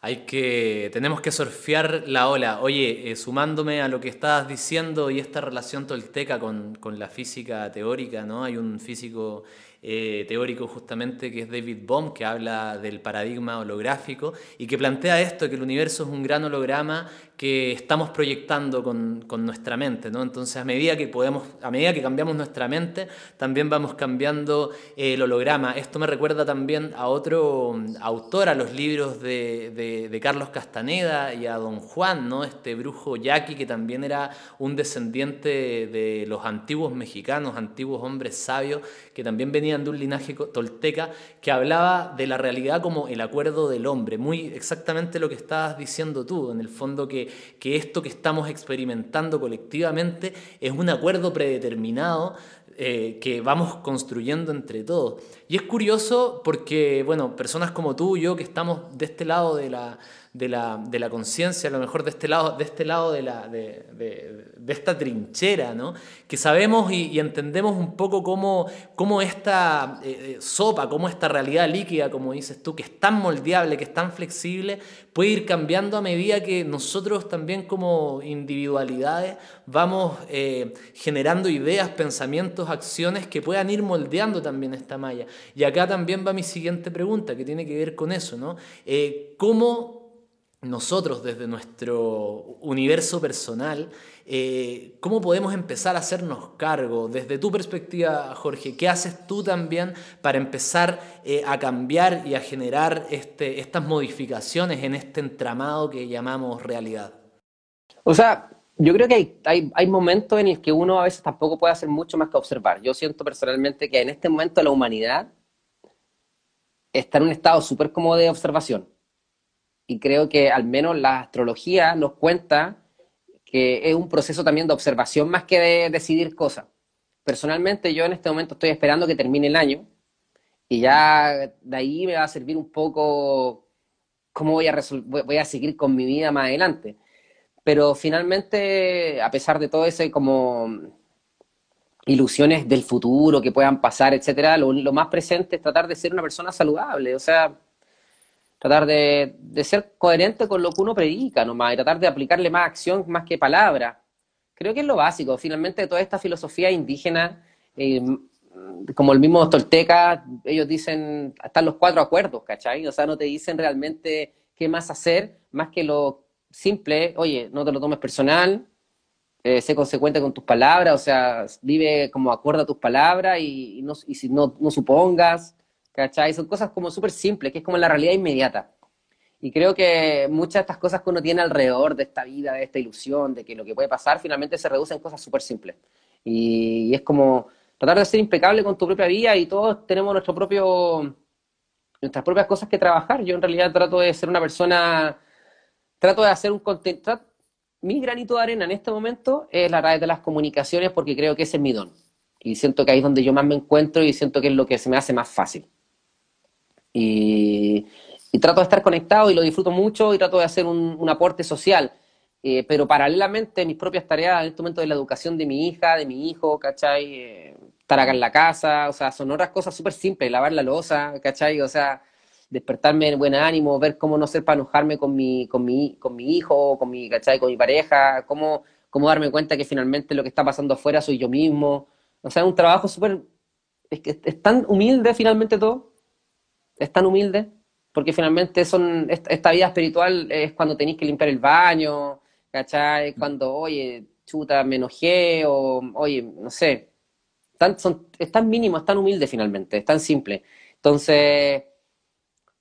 Hay que, tenemos que surfear la ola. Oye, eh, sumándome a lo que estabas diciendo y esta relación tolteca con, con la física teórica, ¿no? Hay un físico eh, teórico justamente que es David Bohm, que habla del paradigma holográfico y que plantea esto, que el universo es un gran holograma que estamos proyectando con, con, nuestra mente, ¿no? Entonces, a medida que podemos, a medida que cambiamos nuestra mente, también vamos cambiando eh, el holograma. Esto me recuerda también a otro mm, autor, a los libros de, de, de, Carlos Castaneda y a Don Juan, ¿no? Este brujo yaqui que también era un descendiente de los antiguos mexicanos, antiguos hombres sabios, que también venían de un linaje tolteca, que hablaba de la realidad como el acuerdo del hombre, muy exactamente lo que estabas diciendo tú, en el fondo que que, esto que estamos experimentando colectivamente es un acuerdo predeterminado eh, que vamos construyendo entre todos. Y es curioso porque, bueno, personas como tú y yo que estamos de este lado de la, de la, de la conciencia, a lo mejor de este lado de, este lado de, la, de, de, esta trinchera, ¿no? que sabemos y, entendemos un poco cómo, cómo esta eh, eh, sopa, cómo esta realidad líquida, como dices tú, que es tan moldeable, que es tan flexible, puede ir cambiando a medida que nosotros también como individualidades vamos eh, generando ideas, pensamientos, acciones que puedan ir moldeando también esta malla. Y acá también va mi siguiente pregunta, que tiene que ver con eso, ¿no? ¿Cómo nosotros desde nuestro universo personal, eh, ¿cómo podemos empezar a hacernos cargo? Desde tu perspectiva, Jorge, ¿qué haces tú también para empezar eh, a cambiar y a generar este, estas modificaciones en este entramado que llamamos realidad? O sea, yo creo que hay, hay, hay momentos en los que uno a veces tampoco puede hacer mucho más que observar. Yo siento personalmente que en este momento la humanidad está en un estado súper como de observación y creo que al menos la astrología nos cuenta que es un proceso también de observación más que de decidir cosas. Personalmente yo en este momento estoy esperando que termine el año y ya de ahí me va a servir un poco cómo voy a, voy a seguir con mi vida más adelante. Pero finalmente, a pesar de todo ese como ilusiones del futuro que puedan pasar, etcétera, lo, más presente es tratar de ser una persona saludable, o sea, tratar de, ser coherente con lo que uno predica nomás y tratar de aplicarle más acción más que palabra. Creo que es lo básico. Finalmente, toda esta filosofía indígena, eh, como el mismo Tolteca, ellos dicen, están los cuatro acuerdos, ¿cachai? O sea, no te dicen realmente qué más hacer, más que lo simple, oye, no te lo tomes personal, eh, sé consecuente con tus palabras, o sea, vive como acuerda tus palabras y, no, y si no, no, supongas, ¿cachai? Son cosas como súper simples, que es como la realidad inmediata. Y creo que muchas de estas cosas que uno tiene alrededor de esta vida, de esta ilusión, de que lo que puede pasar, finalmente se reducen en cosas súper simples. Y, es como tratar de ser impecable con tu propia vida y todos tenemos nuestro propio, nuestras propias cosas que trabajar. Yo en realidad trato de ser una persona, trato de hacer un contenido, mi granito de arena en este momento es la través de las comunicaciones porque creo que ese es mi don. Y siento que ahí es donde yo más me encuentro y siento que es lo que se me hace más fácil. Y, trato de estar conectado y lo disfruto mucho y trato de hacer un, aporte social. Eh, pero paralelamente mis propias tareas en este momento de la educación de mi hija, de mi hijo, ¿cachai? Eh, estar acá en la casa, o sea, son otras cosas súper simples, lavar la losa, ¿cachai? O sea, despertarme en buen ánimo, ver cómo no ser para enojarme con mi, con mi, con mi hijo, con mi, ¿cachai? con mi pareja, cómo, cómo darme cuenta que finalmente lo que está pasando afuera soy yo mismo. O sea, es un trabajo súper... Es que es tan humilde finalmente todo, es tan humilde, porque finalmente son esta vida espiritual es cuando tenéis que limpiar el baño, ¿cachai? Cuando, oye, chuta, me enojé, o, oye, no sé. Tan, son, es tan mínimo, es tan humilde finalmente, es tan simple. Entonces,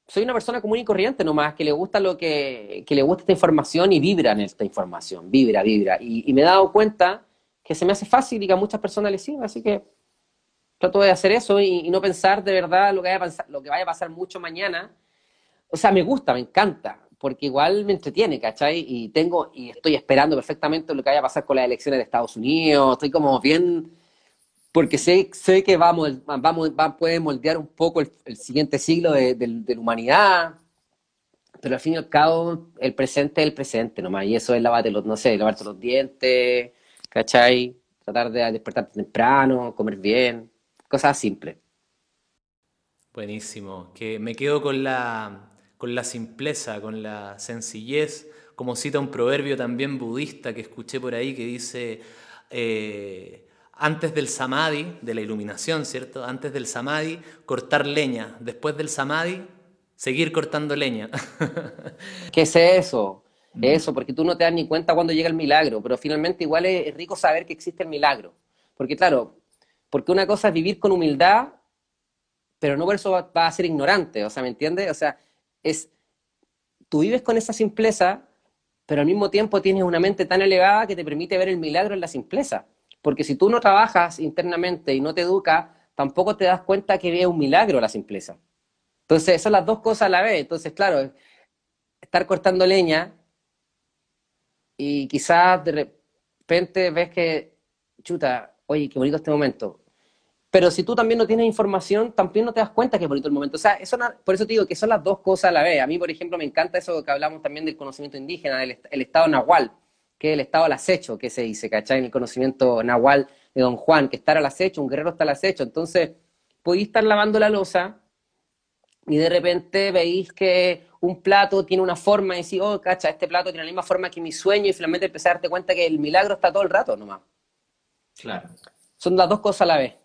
soy una persona común y corriente nomás, que le gusta lo que, que le gusta esta información y vibra en esta información, vibra, vibra. Y, me he dado cuenta que se me hace fácil y que a muchas personas les sirve, así que trato de hacer eso y, no pensar de verdad lo que, vaya a pasar, lo que vaya a pasar mucho mañana. O sea, me gusta, me encanta, porque igual me entretiene, ¿cachai? Y tengo, y estoy esperando perfectamente lo que vaya a pasar con las elecciones de Estados Unidos, estoy como bien porque sé, sé que vamos, vamos, va, puede moldear un poco el, siguiente siglo de, la humanidad, pero al fin y al cabo el presente es el presente nomás, y eso es lavarte los, no sé, lavarte los dientes, ¿cachai? Tratar de despertarte temprano, comer bien, cosas simples. Buenísimo, que me quedo con la, con la simpleza, con la sencillez, como cita un proverbio también budista que escuché por ahí que dice... Eh, antes del samadhi, de la iluminación, ¿cierto? Antes del samadhi, cortar leña. Después del samadhi, seguir cortando leña. [LAUGHS] ¿Qué es eso? Eso, porque tú no te das ni cuenta cuando llega el milagro, pero finalmente igual es rico saber que existe el milagro. Porque claro, porque una cosa es vivir con humildad, pero no por eso va, a ser ignorante, o sea, ¿me entiendes? O sea, es, tú vives con esa simpleza, pero al mismo tiempo tienes una mente tan elevada que te permite ver el milagro en la simpleza. Porque si tú no trabajas internamente y no te educas, tampoco te das cuenta que es un milagro la simpleza. Entonces, son las dos cosas a la vez. Entonces, claro, estar cortando leña y quizás de repente ves que, chuta, oye, qué bonito este momento. Pero si tú también no tienes información, también no te das cuenta que es bonito el momento. O sea, eso, por eso te digo que son las dos cosas a la vez. A mí, por ejemplo, me encanta eso que hablamos también del conocimiento indígena, el, el estado nahual que el estado al acecho, que se dice, ¿cachai? En el conocimiento nahual de Don Juan, que estar al acecho, un guerrero está al acecho. Entonces, podéis estar lavando la losa y de repente veis que un plato tiene una forma y decís, oh, cacha, este plato tiene la misma forma que mi sueño y finalmente empecé a darte cuenta que el milagro está todo el rato nomás. Claro. Son las dos cosas a la vez.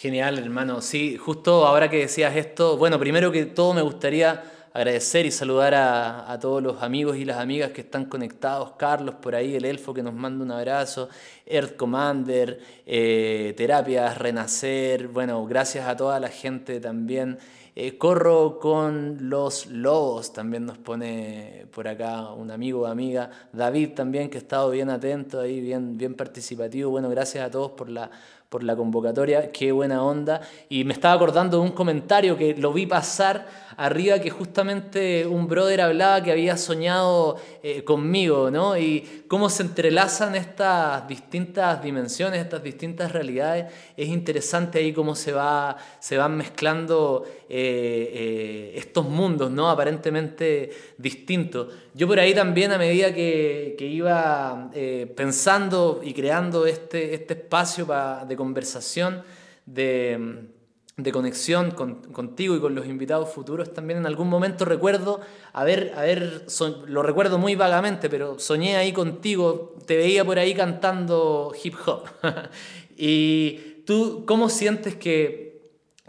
Genial, hermano. Sí, justo ahora que decías esto, bueno, primero que todo me gustaría agradecer y saludar a, todos los amigos y las amigas que están conectados. Carlos por ahí, el elfo que nos manda un abrazo. Earth Commander, eh, Terapias, Renacer. Bueno, gracias a toda la gente también. Eh, corro con los lobos, también nos pone por acá un amigo o amiga. David también, que ha estado bien atento ahí, bien, bien participativo. Bueno, gracias a todos por la, por la convocatoria, qué buena onda. Y me estaba acordando de un comentario que lo vi pasar arriba, que justamente un brother hablaba que había soñado eh, conmigo, ¿no? Y cómo se entrelazan estas distintas dimensiones, estas distintas realidades. Es interesante ahí cómo se, va, se van mezclando. Eh, eh, estos mundos, ¿no? Aparentemente distintos. Yo por ahí también, a medida que, iba pensando y creando este, este espacio de conversación, de de conexión contigo y con los invitados futuros también en algún momento recuerdo haber, haber lo recuerdo muy vagamente, pero soñé ahí contigo, te veía por ahí cantando hip hop. [LAUGHS] y tú, ¿cómo sientes que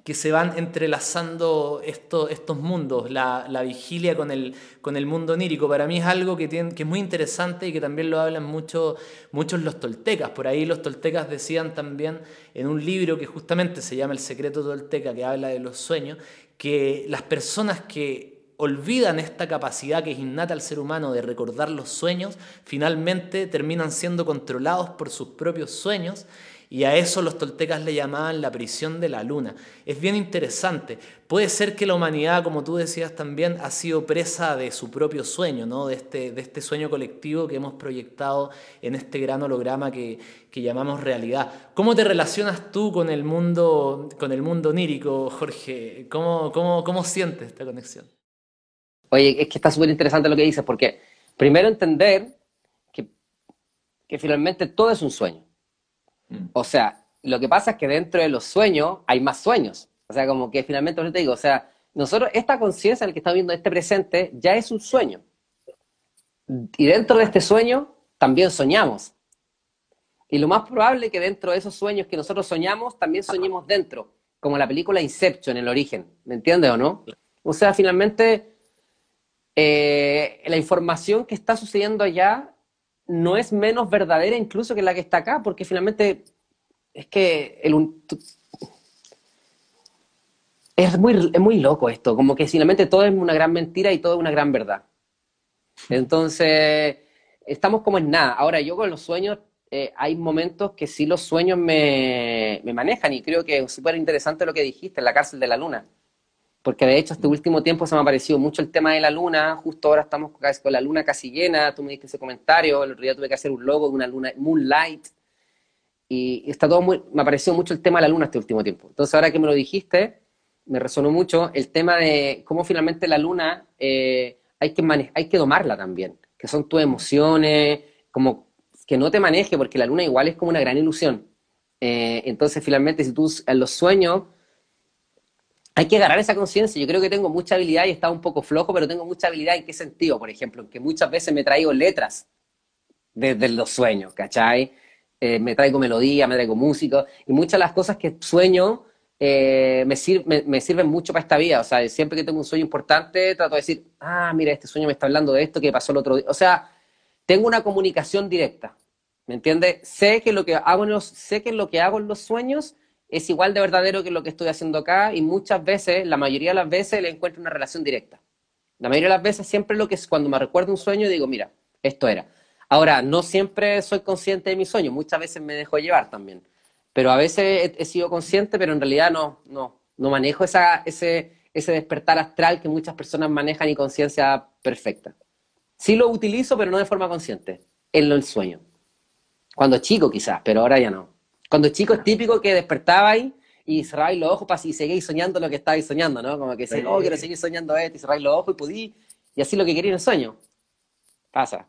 que se van entrelazando estos, mundos, la, la, vigilia con el, con el mundo onírico. Para mí es algo que, tiene, que es muy interesante y que también lo hablan mucho, muchos los toltecas. Por ahí los toltecas decían también en un libro que justamente se llama El secreto tolteca, que habla de los sueños, que las personas que olvidan esta capacidad que es innata al ser humano de recordar los sueños, finalmente terminan siendo controlados por sus propios sueños y a eso los toltecas le llamaban la prisión de la luna. Es bien interesante. Puede ser que la humanidad, como tú decías también, ha sido presa de su propio sueño, ¿no? de, este, este sueño colectivo que hemos proyectado en este gran holograma que, llamamos realidad. ¿Cómo te relacionas tú con el mundo, con el mundo onírico, Jorge? ¿Cómo, cómo, cómo sientes esta conexión? Oye, es que está súper interesante lo que dices, porque primero entender que finalmente todo es un sueño. Mm. O sea, lo que pasa es que dentro de los sueños hay más sueños. O sea, como que finalmente, te digo, o sea, nosotros, esta conciencia en la que estamos viendo este presente, ya es un sueño. Y dentro de este sueño también soñamos. Y lo más probable es que dentro de esos sueños que nosotros soñamos, también soñemos dentro, como la película Inception, el origen. ¿Me entiendes o no? O sea, finalmente, eh, la información que está sucediendo allá no es menos verdadera incluso que la que está acá, porque finalmente es que el, es, muy, es muy loco esto, como que finalmente todo es una gran mentira y todo es una gran verdad. Entonces, estamos como en nada. Ahora, yo con los sueños, eh, hay momentos que sí los sueños me, me manejan y creo que es súper interesante lo que dijiste, en la cárcel de la luna porque de hecho este último tiempo se me ha parecido mucho el tema de la luna, justo ahora estamos con la luna casi llena, tú me diste ese comentario, el otro día tuve que hacer un logo de una luna, Moonlight, y, está todo muy, me ha parecido mucho el tema de la luna este último tiempo. Entonces ahora que me lo dijiste, me resonó mucho el tema de cómo finalmente la luna eh, hay, que hay que domarla también, que son tus emociones, como que no te maneje, porque la luna igual es como una gran ilusión. Eh, entonces finalmente si tú en los sueños hay que agarrar esa conciencia. Yo creo que tengo mucha habilidad y está un poco flojo, pero tengo mucha habilidad en qué sentido, por ejemplo, que muchas veces me traigo letras desde los sueños, ¿cachai? Eh, me traigo melodía, me traigo música, y muchas de las cosas que sueño eh, me, me, sirven mucho para esta vida. O sea, siempre que tengo un sueño importante, trato de decir, ah, mira, este sueño me está hablando de esto que pasó el otro día. O sea, tengo una comunicación directa, ¿me entiendes? Sé que lo que hago en los, sé que lo que hago en los sueños es igual de verdadero que lo que estoy haciendo acá y muchas veces, la mayoría de las veces, le encuentro una relación directa. La mayoría de las veces siempre lo que es cuando me recuerdo un sueño digo, mira, esto era. Ahora, no siempre soy consciente de mi sueño, muchas veces me dejo llevar también. Pero a veces he, sido consciente, pero en realidad no, no, no manejo esa, ese, ese despertar astral que muchas personas manejan y conciencia perfecta. Sí lo utilizo, pero no de forma consciente, en el sueño. Cuando chico quizás, pero ahora ya no. Cuando chico es típico que despertabais y cerrabais los ojos para si seguís soñando lo que estabais soñando, ¿no? Como que decís, oh, quiero seguir soñando esto, y cerráis los ojos y pudí, y así lo que quería en el sueño. Pasa.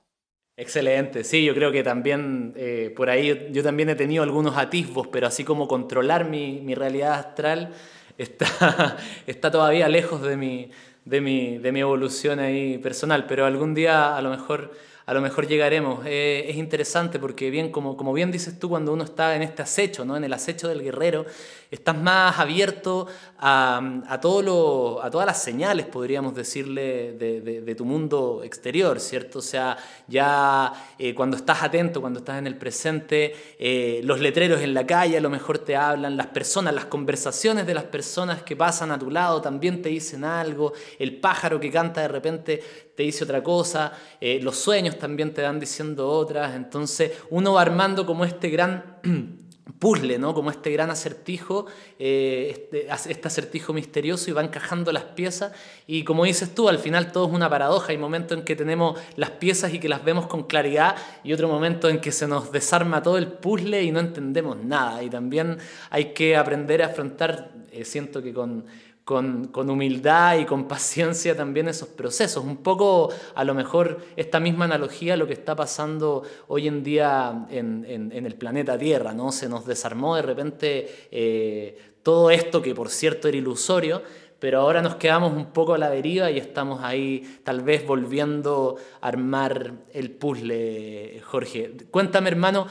Excelente, sí, yo creo que también eh, por ahí yo también he tenido algunos atisbos, pero así como controlar mi, mi realidad astral está, [LAUGHS] está todavía lejos de mi, de, mi, de mi evolución ahí personal, pero algún día a lo mejor a lo mejor llegaremos. Eh, es interesante porque bien, como, como bien dices tú, cuando uno está en este acecho, ¿no? en el acecho del guerrero, estás más abierto a, a, todo a todas las señales, podríamos decirle, de, de, tu mundo exterior, ¿cierto? O sea, ya eh, cuando estás atento, cuando estás en el presente, eh, los letreros en la calle a lo mejor te hablan, las personas, las conversaciones de las personas que pasan a tu lado también te dicen algo, el pájaro que canta de repente te dice otra cosa, eh, los sueños también te van diciendo otras, entonces uno va armando como este gran [CLEARS THROAT] puzzle, ¿no? Como este gran acertijo, eh, este, este, acertijo misterioso y va encajando las piezas. Y como dices tú, al final todo es una paradoja, hay momentos en que tenemos las piezas y que las vemos con claridad y otro momento en que se nos desarma todo el puzzle y no entendemos nada. Y también hay que aprender a afrontar, eh, siento que con con, humildad y con paciencia también esos procesos. Un poco, a lo mejor, esta misma analogía a lo que está pasando hoy en día en, el planeta Tierra, ¿no? Se nos desarmó de repente eh, todo esto que, por cierto, era ilusorio, pero ahora nos quedamos un poco a la deriva y estamos ahí tal vez volviendo a armar el puzzle, Jorge. Cuéntame, hermano,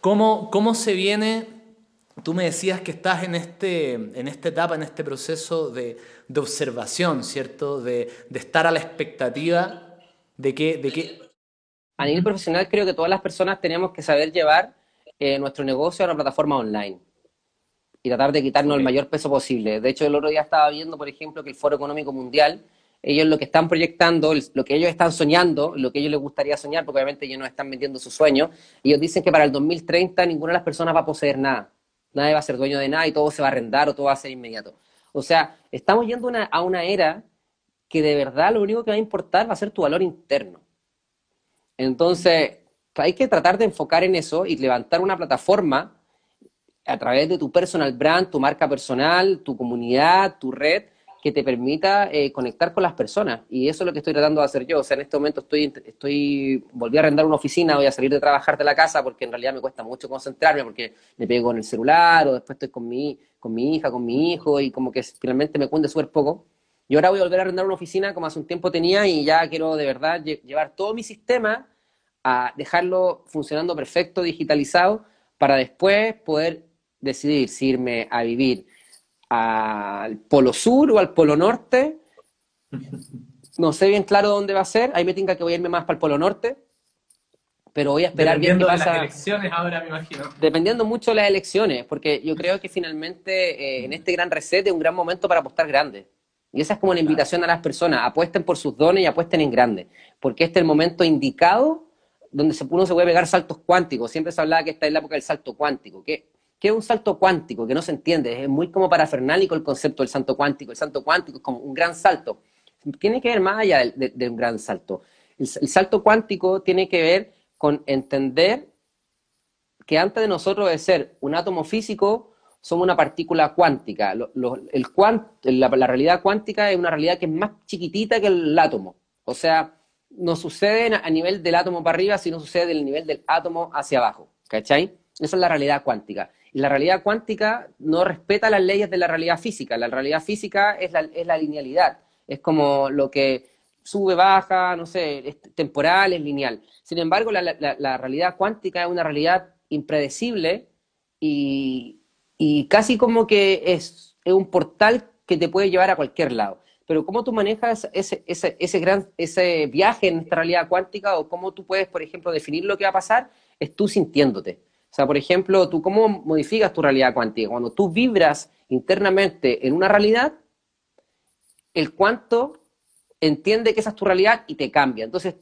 ¿cómo, cómo se viene? Tú me decías que estás en, este, en esta etapa, en este proceso de, de observación, ¿cierto? De, de, estar a la expectativa de que, de que... A nivel profesional creo que todas las personas tenemos que saber llevar eh, nuestro negocio a una plataforma online y tratar de quitarnos el mayor peso posible. De hecho, el otro día estaba viendo, por ejemplo, que el Foro Económico Mundial, ellos lo que están proyectando, lo que ellos están soñando, lo que ellos les gustaría soñar, porque obviamente ellos no están vendiendo su sueño, ellos dicen que para el 2030 ninguna de las personas va a poseer nada. Nadie va a ser dueño de nada y todo se va a arrendar o todo va a ser inmediato. O sea, estamos yendo a una era que de verdad lo único que va a importar va a ser tu valor interno. Entonces, hay que tratar de enfocar en eso y levantar una plataforma a través de tu personal brand, tu marca personal, tu comunidad, tu red, que te permita eh, conectar con las personas. Y eso es lo que estoy tratando de hacer yo. O sea, en este momento estoy, estoy, volví a arrendar una oficina, voy a salir de trabajar de la casa porque en realidad me cuesta mucho concentrarme porque me pego en el celular o después estoy con mi, con mi hija, con mi hijo y como que finalmente me cuente súper poco. Y ahora voy a volver a arrendar una oficina como hace un tiempo tenía y ya quiero de verdad llevar todo mi sistema a dejarlo funcionando perfecto, digitalizado, para después poder decidir si irme a vivir al Polo Sur o al Polo Norte. No sé bien claro dónde va a ser. Ahí me tenga que voy a irme más para el Polo Norte. Pero voy a esperar bien qué pasa. De las elecciones ahora, me imagino. Dependiendo mucho de las elecciones, porque yo creo que finalmente eh, en este gran reset es un gran momento para apostar grande. Y esa es como la invitación a las personas, apuesten por sus dones y apuesten en grande, porque este es el momento indicado donde uno se puede pegar saltos cuánticos. Siempre se hablaba que esta es la época del salto cuántico, que ¿Qué es un salto cuántico? Que no se entiende, es muy como parafernálico el concepto del salto cuántico. El salto cuántico es como un gran salto. Tiene que ver más allá de, un gran salto. El, salto cuántico tiene que ver con entender que antes de nosotros de ser un átomo físico, somos una partícula cuántica. el la, la, realidad cuántica es una realidad que es más chiquitita que el átomo. O sea, no sucede a nivel del átomo para arriba, sino sucede del nivel del átomo hacia abajo. ¿Cachai? Esa es la realidad cuántica. La realidad cuántica no respeta las leyes de la realidad física. La realidad física es la, es la linealidad. Es como lo que sube, baja, no sé, es temporal, es lineal. Sin embargo, la, la, realidad cuántica es una realidad impredecible y, y casi como que es, es, un portal que te puede llevar a cualquier lado. Pero cómo tú manejas ese, ese, ese, gran, ese viaje en esta realidad cuántica o cómo tú puedes, por ejemplo, definir lo que va a pasar, es tú sintiéndote. O sea, por ejemplo, tú cómo modificas tu realidad cuántica. Cuando tú vibras internamente en una realidad, el cuánto entiende que esa es tu realidad y te cambia. Entonces,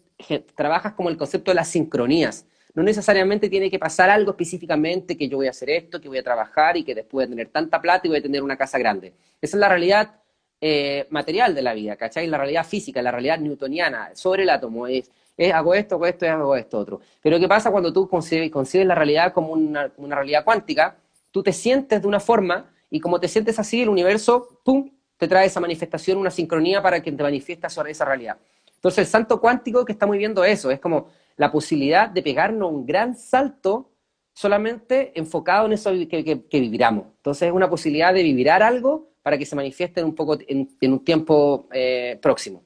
trabajas como el concepto de las sincronías. No necesariamente tiene que pasar algo específicamente, que yo voy a hacer esto, que voy a trabajar y que después de tener tanta plata y voy a tener una casa grande. Esa es la realidad eh, material de la vida, ¿cachai? La realidad física, la realidad newtoniana sobre el átomo. Es, hago esto, hago esto hago esto otro. Pero ¿qué pasa cuando tú concibes, la realidad como una, realidad cuántica? Tú te sientes de una forma y como te sientes así, el universo, ¡pum!, te trae esa manifestación, una sincronía para que te manifiestas sobre esa realidad. Entonces el salto cuántico que estamos viendo eso, es como la posibilidad de pegarnos un gran salto solamente enfocado en eso que, que, vibramos. Entonces es una posibilidad de vibrar algo para que se manifieste en un, poco, en, un tiempo eh, próximo.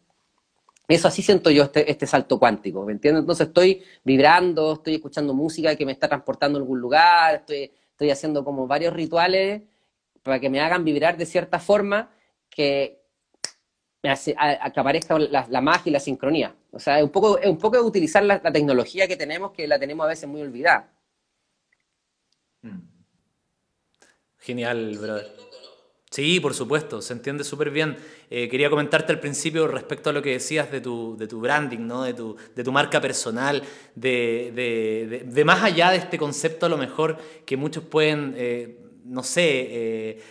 Eso así siento yo este, este, salto cuántico, ¿me entiendes? Entonces estoy vibrando, estoy escuchando música que me está transportando a algún lugar, estoy, estoy haciendo como varios rituales para que me hagan vibrar de cierta forma que, aparezca la, magia y la sincronía. O sea, es un poco, utilizar la, tecnología que tenemos, que la tenemos a veces muy olvidada. Mm. Genial, brother. Sí, por supuesto, se entiende súper bien. Eh, quería comentarte al principio respecto a lo que decías de tu, de tu branding, ¿no? de, tu, de tu marca personal, de, de, de, más allá de este concepto a lo mejor que muchos pueden, eh, no sé, eh,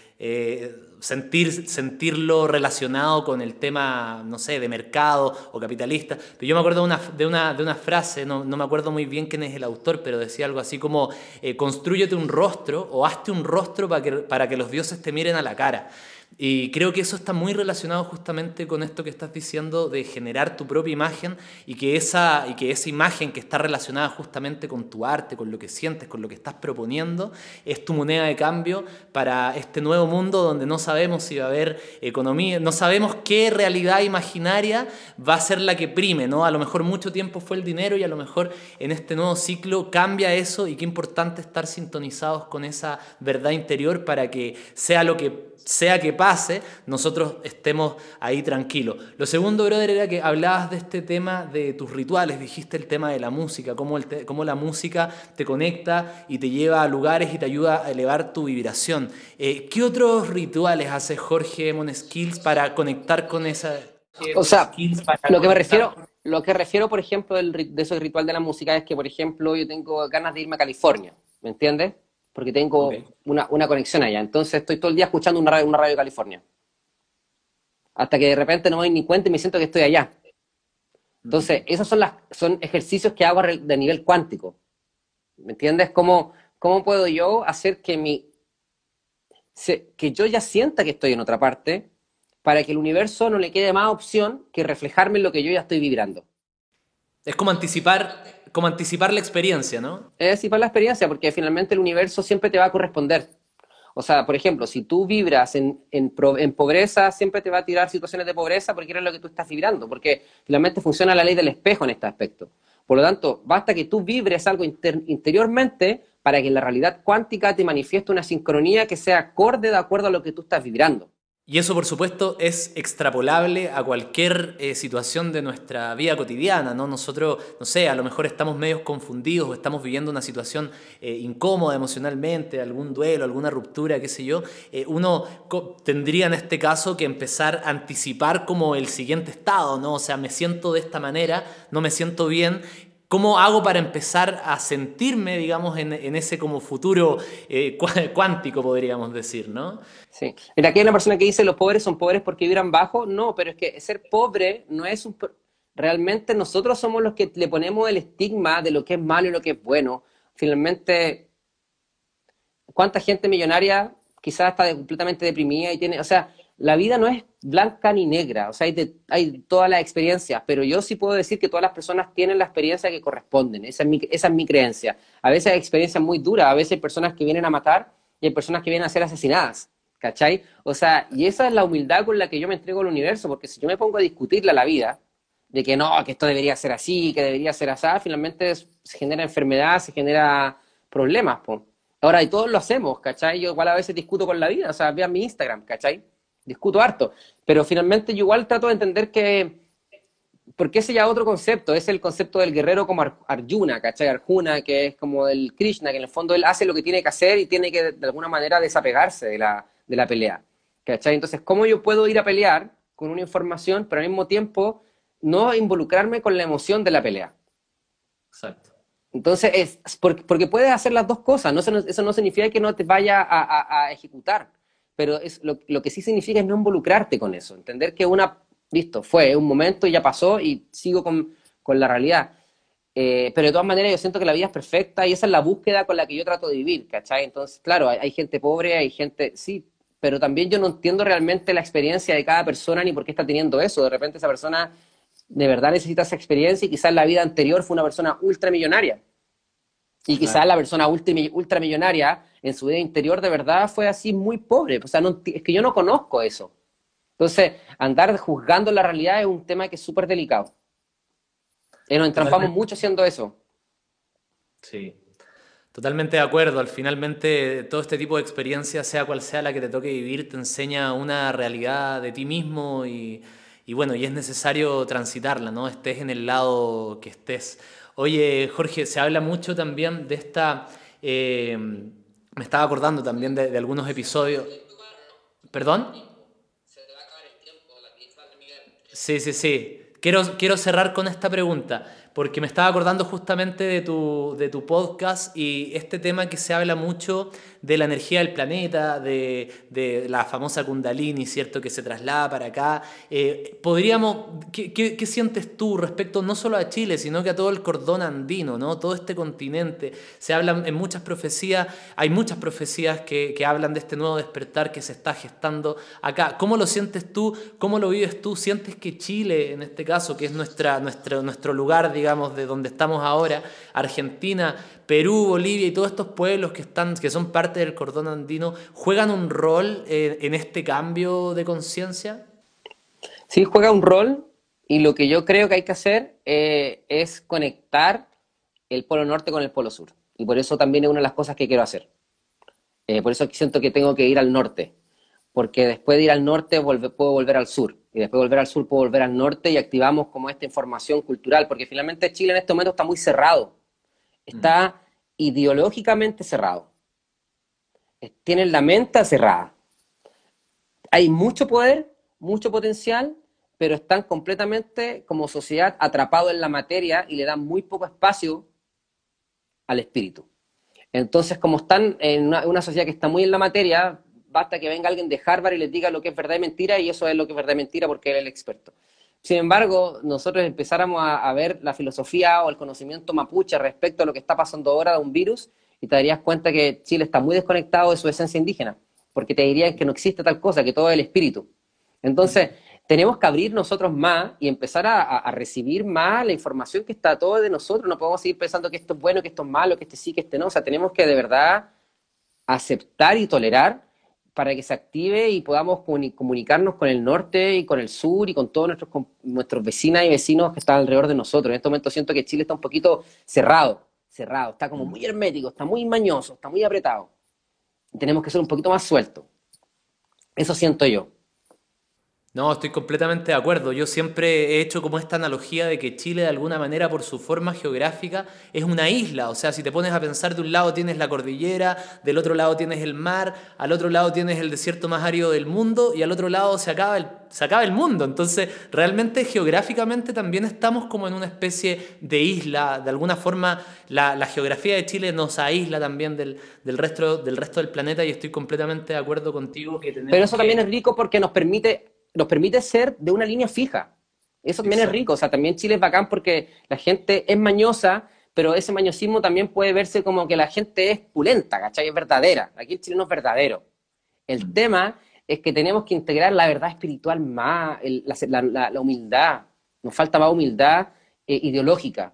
sentir, sentirlo relacionado con el tema, no sé, de mercado o capitalista. Pero yo me acuerdo de una, de una, de una frase, no, no, me acuerdo muy bien quién es el autor, pero decía algo así como, eh, construyete un rostro o hazte un rostro para que, para que los dioses te miren a la cara. Y creo que eso está muy relacionado justamente con esto que estás diciendo de generar tu propia imagen y que, esa, y que esa imagen que está relacionada justamente con tu arte, con lo que sientes, con lo que estás proponiendo, es tu moneda de cambio para este nuevo mundo donde no sabemos si va a haber economía, no sabemos qué realidad imaginaria va a ser la que prime, ¿no? A lo mejor mucho tiempo fue el dinero y a lo mejor en este nuevo ciclo cambia eso y qué importante estar sintonizados con esa verdad interior para que sea lo que sea que pase, nosotros estemos ahí tranquilos. Lo segundo, brother, era que hablabas de este tema de tus rituales, dijiste el tema de la música, cómo, el cómo la música te conecta y te lleva a lugares y te ayuda a elevar tu vibración. Eh, ¿Qué otros rituales hace Jorge Moneskills para conectar con esa... O sea, lo que me refiero, lo que refiero, por ejemplo, de ese ritual de la música es que, por ejemplo, yo tengo ganas de irme a California, ¿me entiendes? Porque tengo una, una, conexión allá. Entonces estoy todo el día escuchando una radio, una radio de California. Hasta que de repente no me doy ni cuenta y me siento que estoy allá. Entonces, esos son, las, son ejercicios que hago de nivel cuántico. ¿Me entiendes? ¿Cómo, cómo puedo yo hacer que, mi, que yo ya sienta que estoy en otra parte para que el universo no le quede más opción que reflejarme en lo que yo ya estoy vibrando? Es como anticipar como anticipar la experiencia, ¿no? Es anticipar la experiencia, porque finalmente el universo siempre te va a corresponder. O sea, por ejemplo, si tú vibras en, en, en, pobreza, siempre te va a tirar situaciones de pobreza porque es lo que tú estás vibrando, porque finalmente funciona la ley del espejo en este aspecto. Por lo tanto, basta que tú vibres algo interiormente para que en la realidad cuántica te manifieste una sincronía que sea acorde de acuerdo a lo que tú estás vibrando. Y eso, por supuesto, es extrapolable a cualquier eh, situación de nuestra vida cotidiana, ¿no? Nosotros, no sé, a lo mejor estamos medio confundidos o estamos viviendo una situación eh, incómoda emocionalmente, algún duelo, alguna ruptura, qué sé yo. Eh, uno tendría en este caso que empezar a anticipar como el siguiente estado, ¿no? O sea, me siento de esta manera, no me siento bien, ¿Cómo hago para empezar a sentirme, digamos, en, ese como futuro eh, [LAUGHS] cuántico, podríamos decir, ¿no? Sí. Aquí hay una persona que dice, los pobres son pobres porque vibran bajo. No, pero es que ser pobre no es un... Realmente nosotros somos los que le ponemos el estigma de lo que es malo y lo que es bueno. Finalmente, ¿cuánta gente millonaria quizás está completamente deprimida y tiene... O sea, la vida no es blanca ni negra, o sea, hay, todas las experiencias, pero yo sí puedo decir que todas las personas tienen la experiencia que corresponden, esa es mi, creencia. A veces hay experiencias muy duras, a veces hay personas que vienen a matar y hay personas que vienen a ser asesinadas, ¿cachai? O sea, y esa es la humildad con la que yo me entrego al universo, porque si yo me pongo a discutirle la vida, de que no, que esto debería ser así, que debería ser así, finalmente se genera enfermedad, se genera problemas, Ahora, y todos lo hacemos, ¿cachai? Yo igual a veces discuto con la vida, o sea, vean mi Instagram, ¿cachai? Discuto harto, pero finalmente yo igual trato de entender que, porque ese ya otro concepto, es el concepto del guerrero como Arjuna, ¿cachai? Arjuna, que es como el Krishna, que en el fondo él hace lo que tiene que hacer y tiene que de alguna manera desapegarse de la, de la pelea, ¿cachai? Entonces, ¿cómo yo puedo ir a pelear con una información, pero al mismo tiempo no involucrarme con la emoción de la pelea? Exacto. Entonces, es porque, puedes hacer las dos cosas, no, eso no significa que no te vaya a ejecutar, pero es lo, lo, que sí significa es no involucrarte con eso, entender que una, listo, fue un momento y ya pasó y sigo con, con la realidad. Eh, pero de todas maneras yo siento que la vida es perfecta y esa es la búsqueda con la que yo trato de vivir, ¿cachai? Entonces, claro, hay, hay gente pobre, hay gente, sí, pero también yo no entiendo realmente la experiencia de cada persona ni por qué está teniendo eso. De repente esa persona de verdad necesita esa experiencia y quizás la vida anterior fue una persona ultramillonaria. Y quizás la persona ultramillonaria en su vida interior de verdad fue así muy pobre. O sea, no, es que yo no conozco eso. Entonces, andar juzgando la realidad es un tema que es súper delicado. Y nos entrampamos mucho haciendo eso. Sí, Totalmente de acuerdo. Al finalmente, todo este tipo de experiencia, sea cual sea la que te toque vivir, te enseña una realidad de ti mismo y, y, bueno, y es necesario transitarla, ¿no? Estés en el lado que estés. Oye, Jorge, se habla mucho también de esta eh, me estaba acordando también de, algunos episodios. ¿Perdón? Sí, sí, sí. Quiero, quiero cerrar con esta pregunta. porque me estaba acordando justamente de tu, de tu podcast y este tema que se habla mucho de la energía del planeta, de, de la famosa Kundalini, ¿cierto? Que se traslada para acá. Eh, podríamos, ¿qué, qué, sientes tú respecto no solo a Chile, sino que a todo el cordón andino, ¿no? Todo este continente. Se hablan en muchas profecías, hay muchas profecías que, que hablan de este nuevo despertar que se está gestando acá. ¿Cómo lo sientes tú? ¿Cómo lo vives tú? ¿Sientes que Chile, en este caso, que es nuestra, nuestro, lugar, digamos, de donde estamos ahora, Argentina, Perú, Bolivia y todos estos pueblos que, están, que son parte del cordón andino, ¿juegan un rol eh, en este cambio de conciencia? Sí, juega un rol y lo que yo creo que hay que hacer eh, es conectar el polo norte con el polo sur. Y por eso también es una de las cosas que quiero hacer. Eh, por eso siento que tengo que ir al norte, porque después de ir al norte puedo volver al sur, y después de volver al sur puedo volver al norte y activamos como esta información cultural, porque finalmente Chile en este momento está muy cerrado está ideológicamente cerrado. Tienen la mente cerrada. Hay mucho poder, mucho potencial, pero están completamente como sociedad atrapados en la materia y le dan muy poco espacio al espíritu. Entonces, como están en una, sociedad que está muy en la materia, basta que venga alguien de Harvard y les diga lo que es verdad y mentira, y eso es lo que es verdad y mentira porque él es el experto. Sin embargo, nosotros empezáramos a, ver la filosofía o el conocimiento mapuche respecto a lo que está pasando ahora de un virus y te darías cuenta que Chile está muy desconectado de su esencia indígena, porque te dirían que no existe tal cosa, que todo es el espíritu. Entonces, tenemos que abrir nosotros más y empezar a, recibir más la información que está todo de nosotros. No podemos seguir pensando que esto es bueno, que esto es malo, que este sí, que este no. O sea, tenemos que de verdad aceptar y tolerar para que se active y podamos comunicarnos con el norte y con el sur y con todos nuestros, nuestros vecinas y vecinos que están alrededor de nosotros. En este momento siento que Chile está un poquito cerrado, cerrado, está como muy hermético, está muy mañoso, está muy apretado. Tenemos que ser un poquito más sueltos. Eso siento yo. No, estoy completamente de acuerdo. Yo siempre he hecho como esta analogía de que Chile de alguna manera por su forma geográfica es una isla. O sea, si te pones a pensar de un lado tienes la cordillera, del otro lado tienes el mar, al otro lado tienes el desierto más árido del mundo y al otro lado se acaba el, se acaba el mundo. Entonces, realmente geográficamente también estamos como en una especie de isla. De alguna forma, la, la geografía de Chile nos aísla también del, del, resto, del resto del planeta y estoy completamente de acuerdo contigo que tenemos Pero eso también es rico porque nos permite nos permite ser de una línea fija. Eso también es rico, o sea, también Chile es bacán porque la gente es mañosa, pero ese mañosismo también puede verse como que la gente es pulenta, ¿cachai? Es verdadera. Aquí el chileno es verdadero. El mm. tema es que tenemos que integrar la verdad espiritual más, la, humildad. Nos falta más humildad eh, ideológica.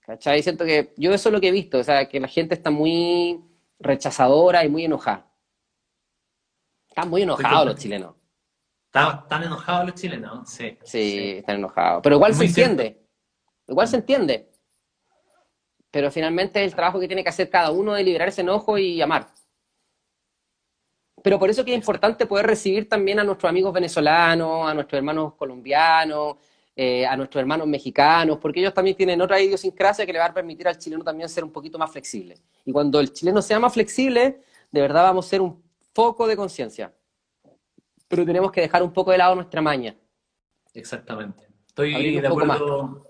¿Cachai? Siento que yo eso es lo que he visto, o sea, que la gente está muy rechazadora y muy enojada. Están muy enojados los chilenos. Están enojados los chilenos, sí. Sí, están enojados. Pero igual se entiende. Igual se entiende. Pero finalmente es el trabajo que tiene que hacer cada uno de liberar ese enojo y amar. Pero por eso que es importante poder recibir también a nuestros amigos venezolanos, a nuestros hermanos colombianos, eh, a nuestros hermanos mexicanos, porque ellos también tienen otra idiosincrasia que le va a permitir al chileno también ser un poquito más flexible. Y cuando el chileno sea más flexible, de verdad vamos a ser un foco de conciencia pero tenemos que dejar un poco de lado nuestra maña. Exactamente. Estoy de acuerdo.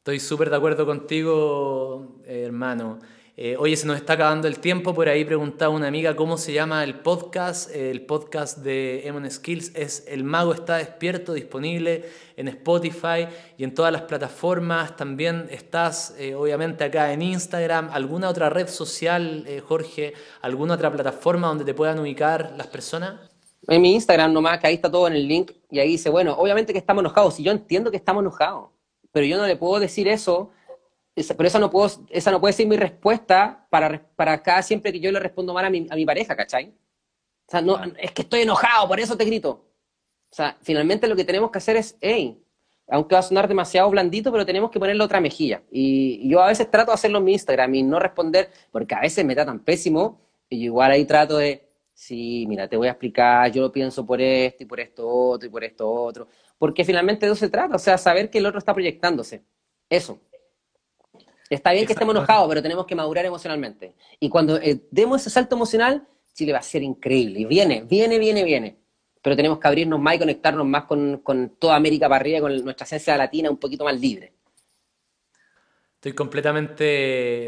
Estoy súper de acuerdo contigo, hermano. Eh, oye, se nos está acabando el tiempo. Por ahí preguntaba una amiga cómo se llama el podcast. El podcast de Emon Skills es El Mago está despierto, disponible en Spotify y en todas las plataformas. También estás, eh, obviamente, acá en Instagram. ¿Alguna otra red social, eh, Jorge? ¿Alguna otra plataforma donde te puedan ubicar las personas? En mi Instagram nomás, que ahí está todo en el link, y ahí dice, bueno, obviamente que estamos enojados, y yo entiendo que estamos enojados, pero yo no le puedo decir eso, pero esa no, puedo, esa no puede ser mi respuesta para, para cada siempre que yo le respondo mal a mi, a mi pareja, ¿cachai? O sea, no, es que estoy enojado, por eso te grito. O sea, finalmente lo que tenemos que hacer es, hey, aunque va a sonar demasiado blandito, pero tenemos que ponerle otra mejilla. Y yo a veces trato de hacerlo en mi Instagram y no responder, porque a veces me tratan pésimo, y igual ahí trato de, sí, mira, te voy a explicar, yo lo pienso por esto y por esto otro y por esto otro, porque finalmente de eso se trata, o sea, saber que el otro está proyectándose, eso. Está bien que estemos enojados, pero tenemos que madurar emocionalmente. Y cuando eh, demos ese salto emocional, Chile va a ser increíble. Y viene, viene, viene, viene. Pero tenemos que abrirnos más y conectarnos más con, con toda América para arriba, con nuestra esencia latina un poquito más libre. Estoy completamente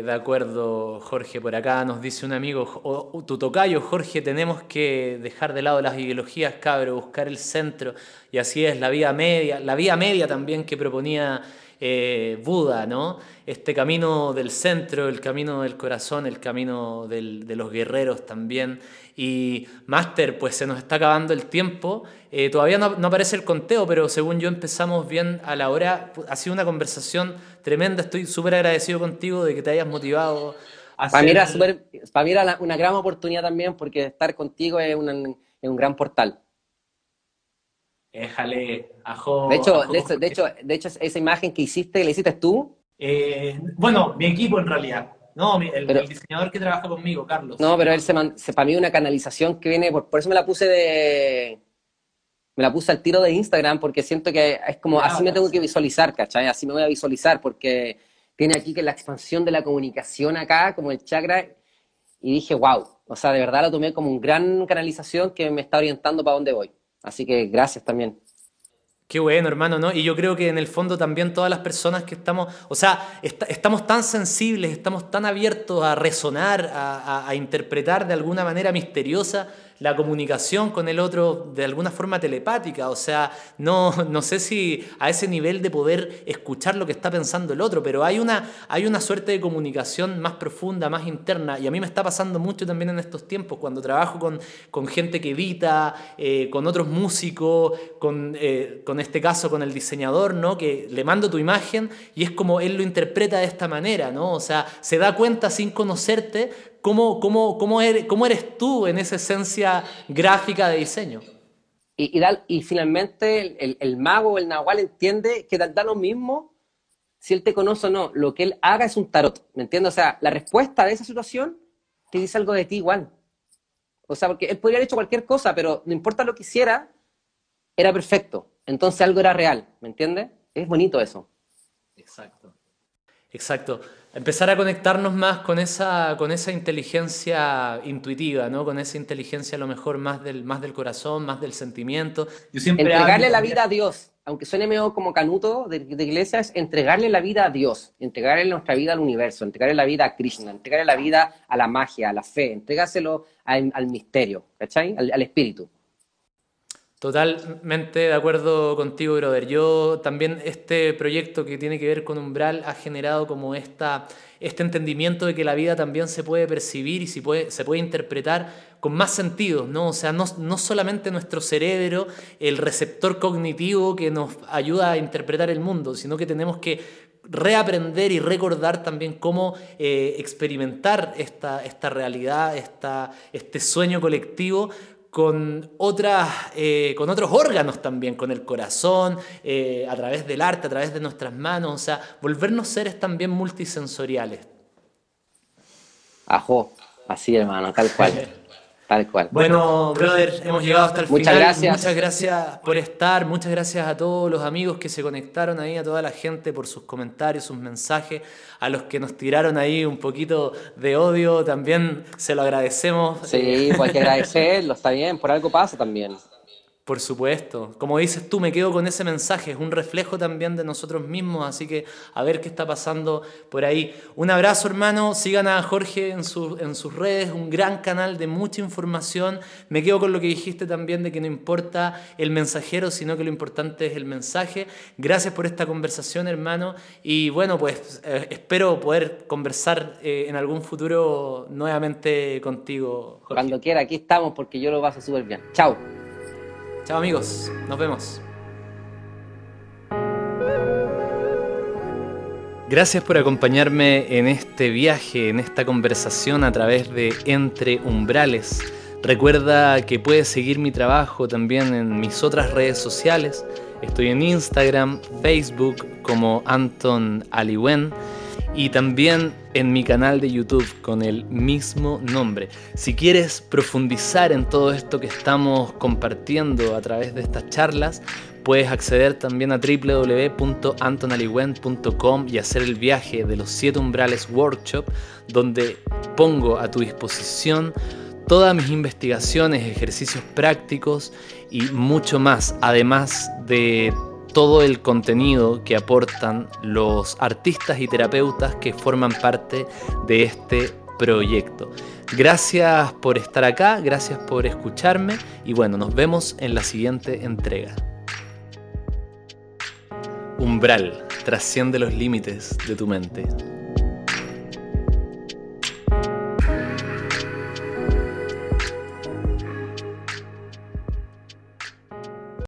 de acuerdo, Jorge. Por acá nos dice un amigo, o, tu tocayo, Jorge, tenemos que dejar de lado las ideologías, cabro, buscar el centro. Y así es, la vía media, la vía media también que proponía eh, Buda, ¿no? Este camino del centro, el camino del corazón, el camino de los guerreros también. Y Máster, pues se nos está acabando el tiempo. Eh, todavía no, aparece el conteo, pero según yo empezamos bien a la hora. Ha sido una conversación tremenda. Estoy súper agradecido contigo de que te hayas motivado. A para, mí era para mí era una gran oportunidad también porque estar contigo es, un gran portal. Déjale, ajo. De hecho, de, hecho, de, hecho, de hecho, esa imagen que hiciste, ¿la hiciste tú? Eh, bueno, mi equipo en realidad. No, el, diseñador que trabaja conmigo, Carlos. No, pero él se, se para mí una canalización que viene, por, eso me la puse de, me la puse al tiro de Instagram porque siento que es como, así me tengo que visualizar, ¿cachai? Así me voy a visualizar porque tiene aquí que la expansión de la comunicación acá, como el chakra, y dije, wow, o sea, de verdad lo tomé como un gran canalización que me está orientando para dónde voy. Así que gracias también. Qué bueno, hermano, ¿no? Y yo creo que en el fondo también todas las personas que estamos, o sea, estamos tan sensibles, estamos tan abiertos a resonar, a, interpretar de alguna manera misteriosa la comunicación con el otro de alguna forma telepática, o sea, no, no sé si a ese nivel de poder escuchar lo que está pensando el otro, pero hay una, hay una suerte de comunicación más profunda, más interna, y a mí me está pasando mucho también en estos tiempos, cuando trabajo con, con gente que edita, eh, con otros músicos, con, eh, con este caso con el diseñador, ¿no? que le mando tu imagen y es como él lo interpreta de esta manera, ¿no? o sea, se da cuenta sin conocerte, ¿Cómo, cómo, cómo, eres, cómo eres tú en esa esencia gráfica de diseño? Y, y, finalmente el, el, mago o el nahual entiende que da, lo mismo si él te conoce o no. Lo que él haga es un tarot, ¿me entiendes? O sea, la respuesta de esa situación te dice algo de ti igual. O sea, porque él podría haber hecho cualquier cosa, pero no importa lo que hiciera, era perfecto. Entonces algo era real, ¿me entiendes? Es bonito eso. Exacto. Exacto empezar a conectarnos más con esa, con esa inteligencia intuitiva, ¿no? con esa inteligencia a lo mejor más del, más del corazón, más del sentimiento. entregarle la vida a Dios, aunque suene medio como canuto de, de, iglesia, es entregarle la vida a Dios, entregarle nuestra vida al universo, entregarle la vida a Krishna, entregarle la vida a la magia, a la fe, entregárselo al, al misterio, ¿cachai? al espíritu. Totalmente de acuerdo contigo, brother. Yo también este proyecto que tiene que ver con Umbral ha generado como esta, este entendimiento de que la vida también se puede percibir y se puede, se puede interpretar con más sentido, ¿no? O sea, no, no, solamente nuestro cerebro, el receptor cognitivo que nos ayuda a interpretar el mundo, sino que tenemos que reaprender y recordar también cómo eh, experimentar esta, esta realidad, esta, este sueño colectivo con, otras, eh, con otros órganos también, con el corazón, eh, a través del arte, a través de nuestras manos, o sea, volvernos seres también multisensoriales. Ajo, así hermano, tal cual. [LAUGHS] Tal cual. Bueno, brother, hemos llegado hasta el muchas final. Gracias. Muchas gracias por estar. Muchas gracias a todos los amigos que se conectaron ahí, a toda la gente por sus comentarios, sus mensajes, a los que nos tiraron ahí un poquito de odio. También se lo agradecemos. Sí, pues hay que agradecerlo, está bien, por algo pasa también. Por supuesto. Como dices tú, me quedo con ese mensaje. Es un reflejo también de nosotros mismos. Así que a ver qué está pasando por ahí. Un abrazo, hermano. Sigan a Jorge en, en sus redes. Un gran canal de mucha información. Me quedo con lo que dijiste también de que no importa el mensajero, sino que lo importante es el mensaje. Gracias por esta conversación, hermano. Y bueno, pues eh, espero poder conversar eh, en algún futuro nuevamente contigo. Jorge. Cuando quiera, aquí estamos porque yo lo paso súper bien. Chao. Chao amigos, nos vemos. Gracias por acompañarme en este viaje, en esta conversación a través de Entre Umbrales. Recuerda que puedes seguir mi trabajo también en mis otras redes sociales. Estoy en Instagram, Facebook como Anton Aliwen y también en mi canal de YouTube con el mismo nombre. Si quieres profundizar en todo esto que estamos compartiendo a través de estas charlas, puedes acceder también a www.antonaligüen.com y hacer el viaje de los siete umbrales workshop, donde pongo a tu disposición todas mis investigaciones, ejercicios prácticos y mucho más, además de todo el contenido que aportan los artistas y terapeutas que forman parte de este proyecto. Gracias por estar acá, gracias por escucharme y bueno, nos vemos en la siguiente entrega. Umbral, trasciende los límites de tu mente.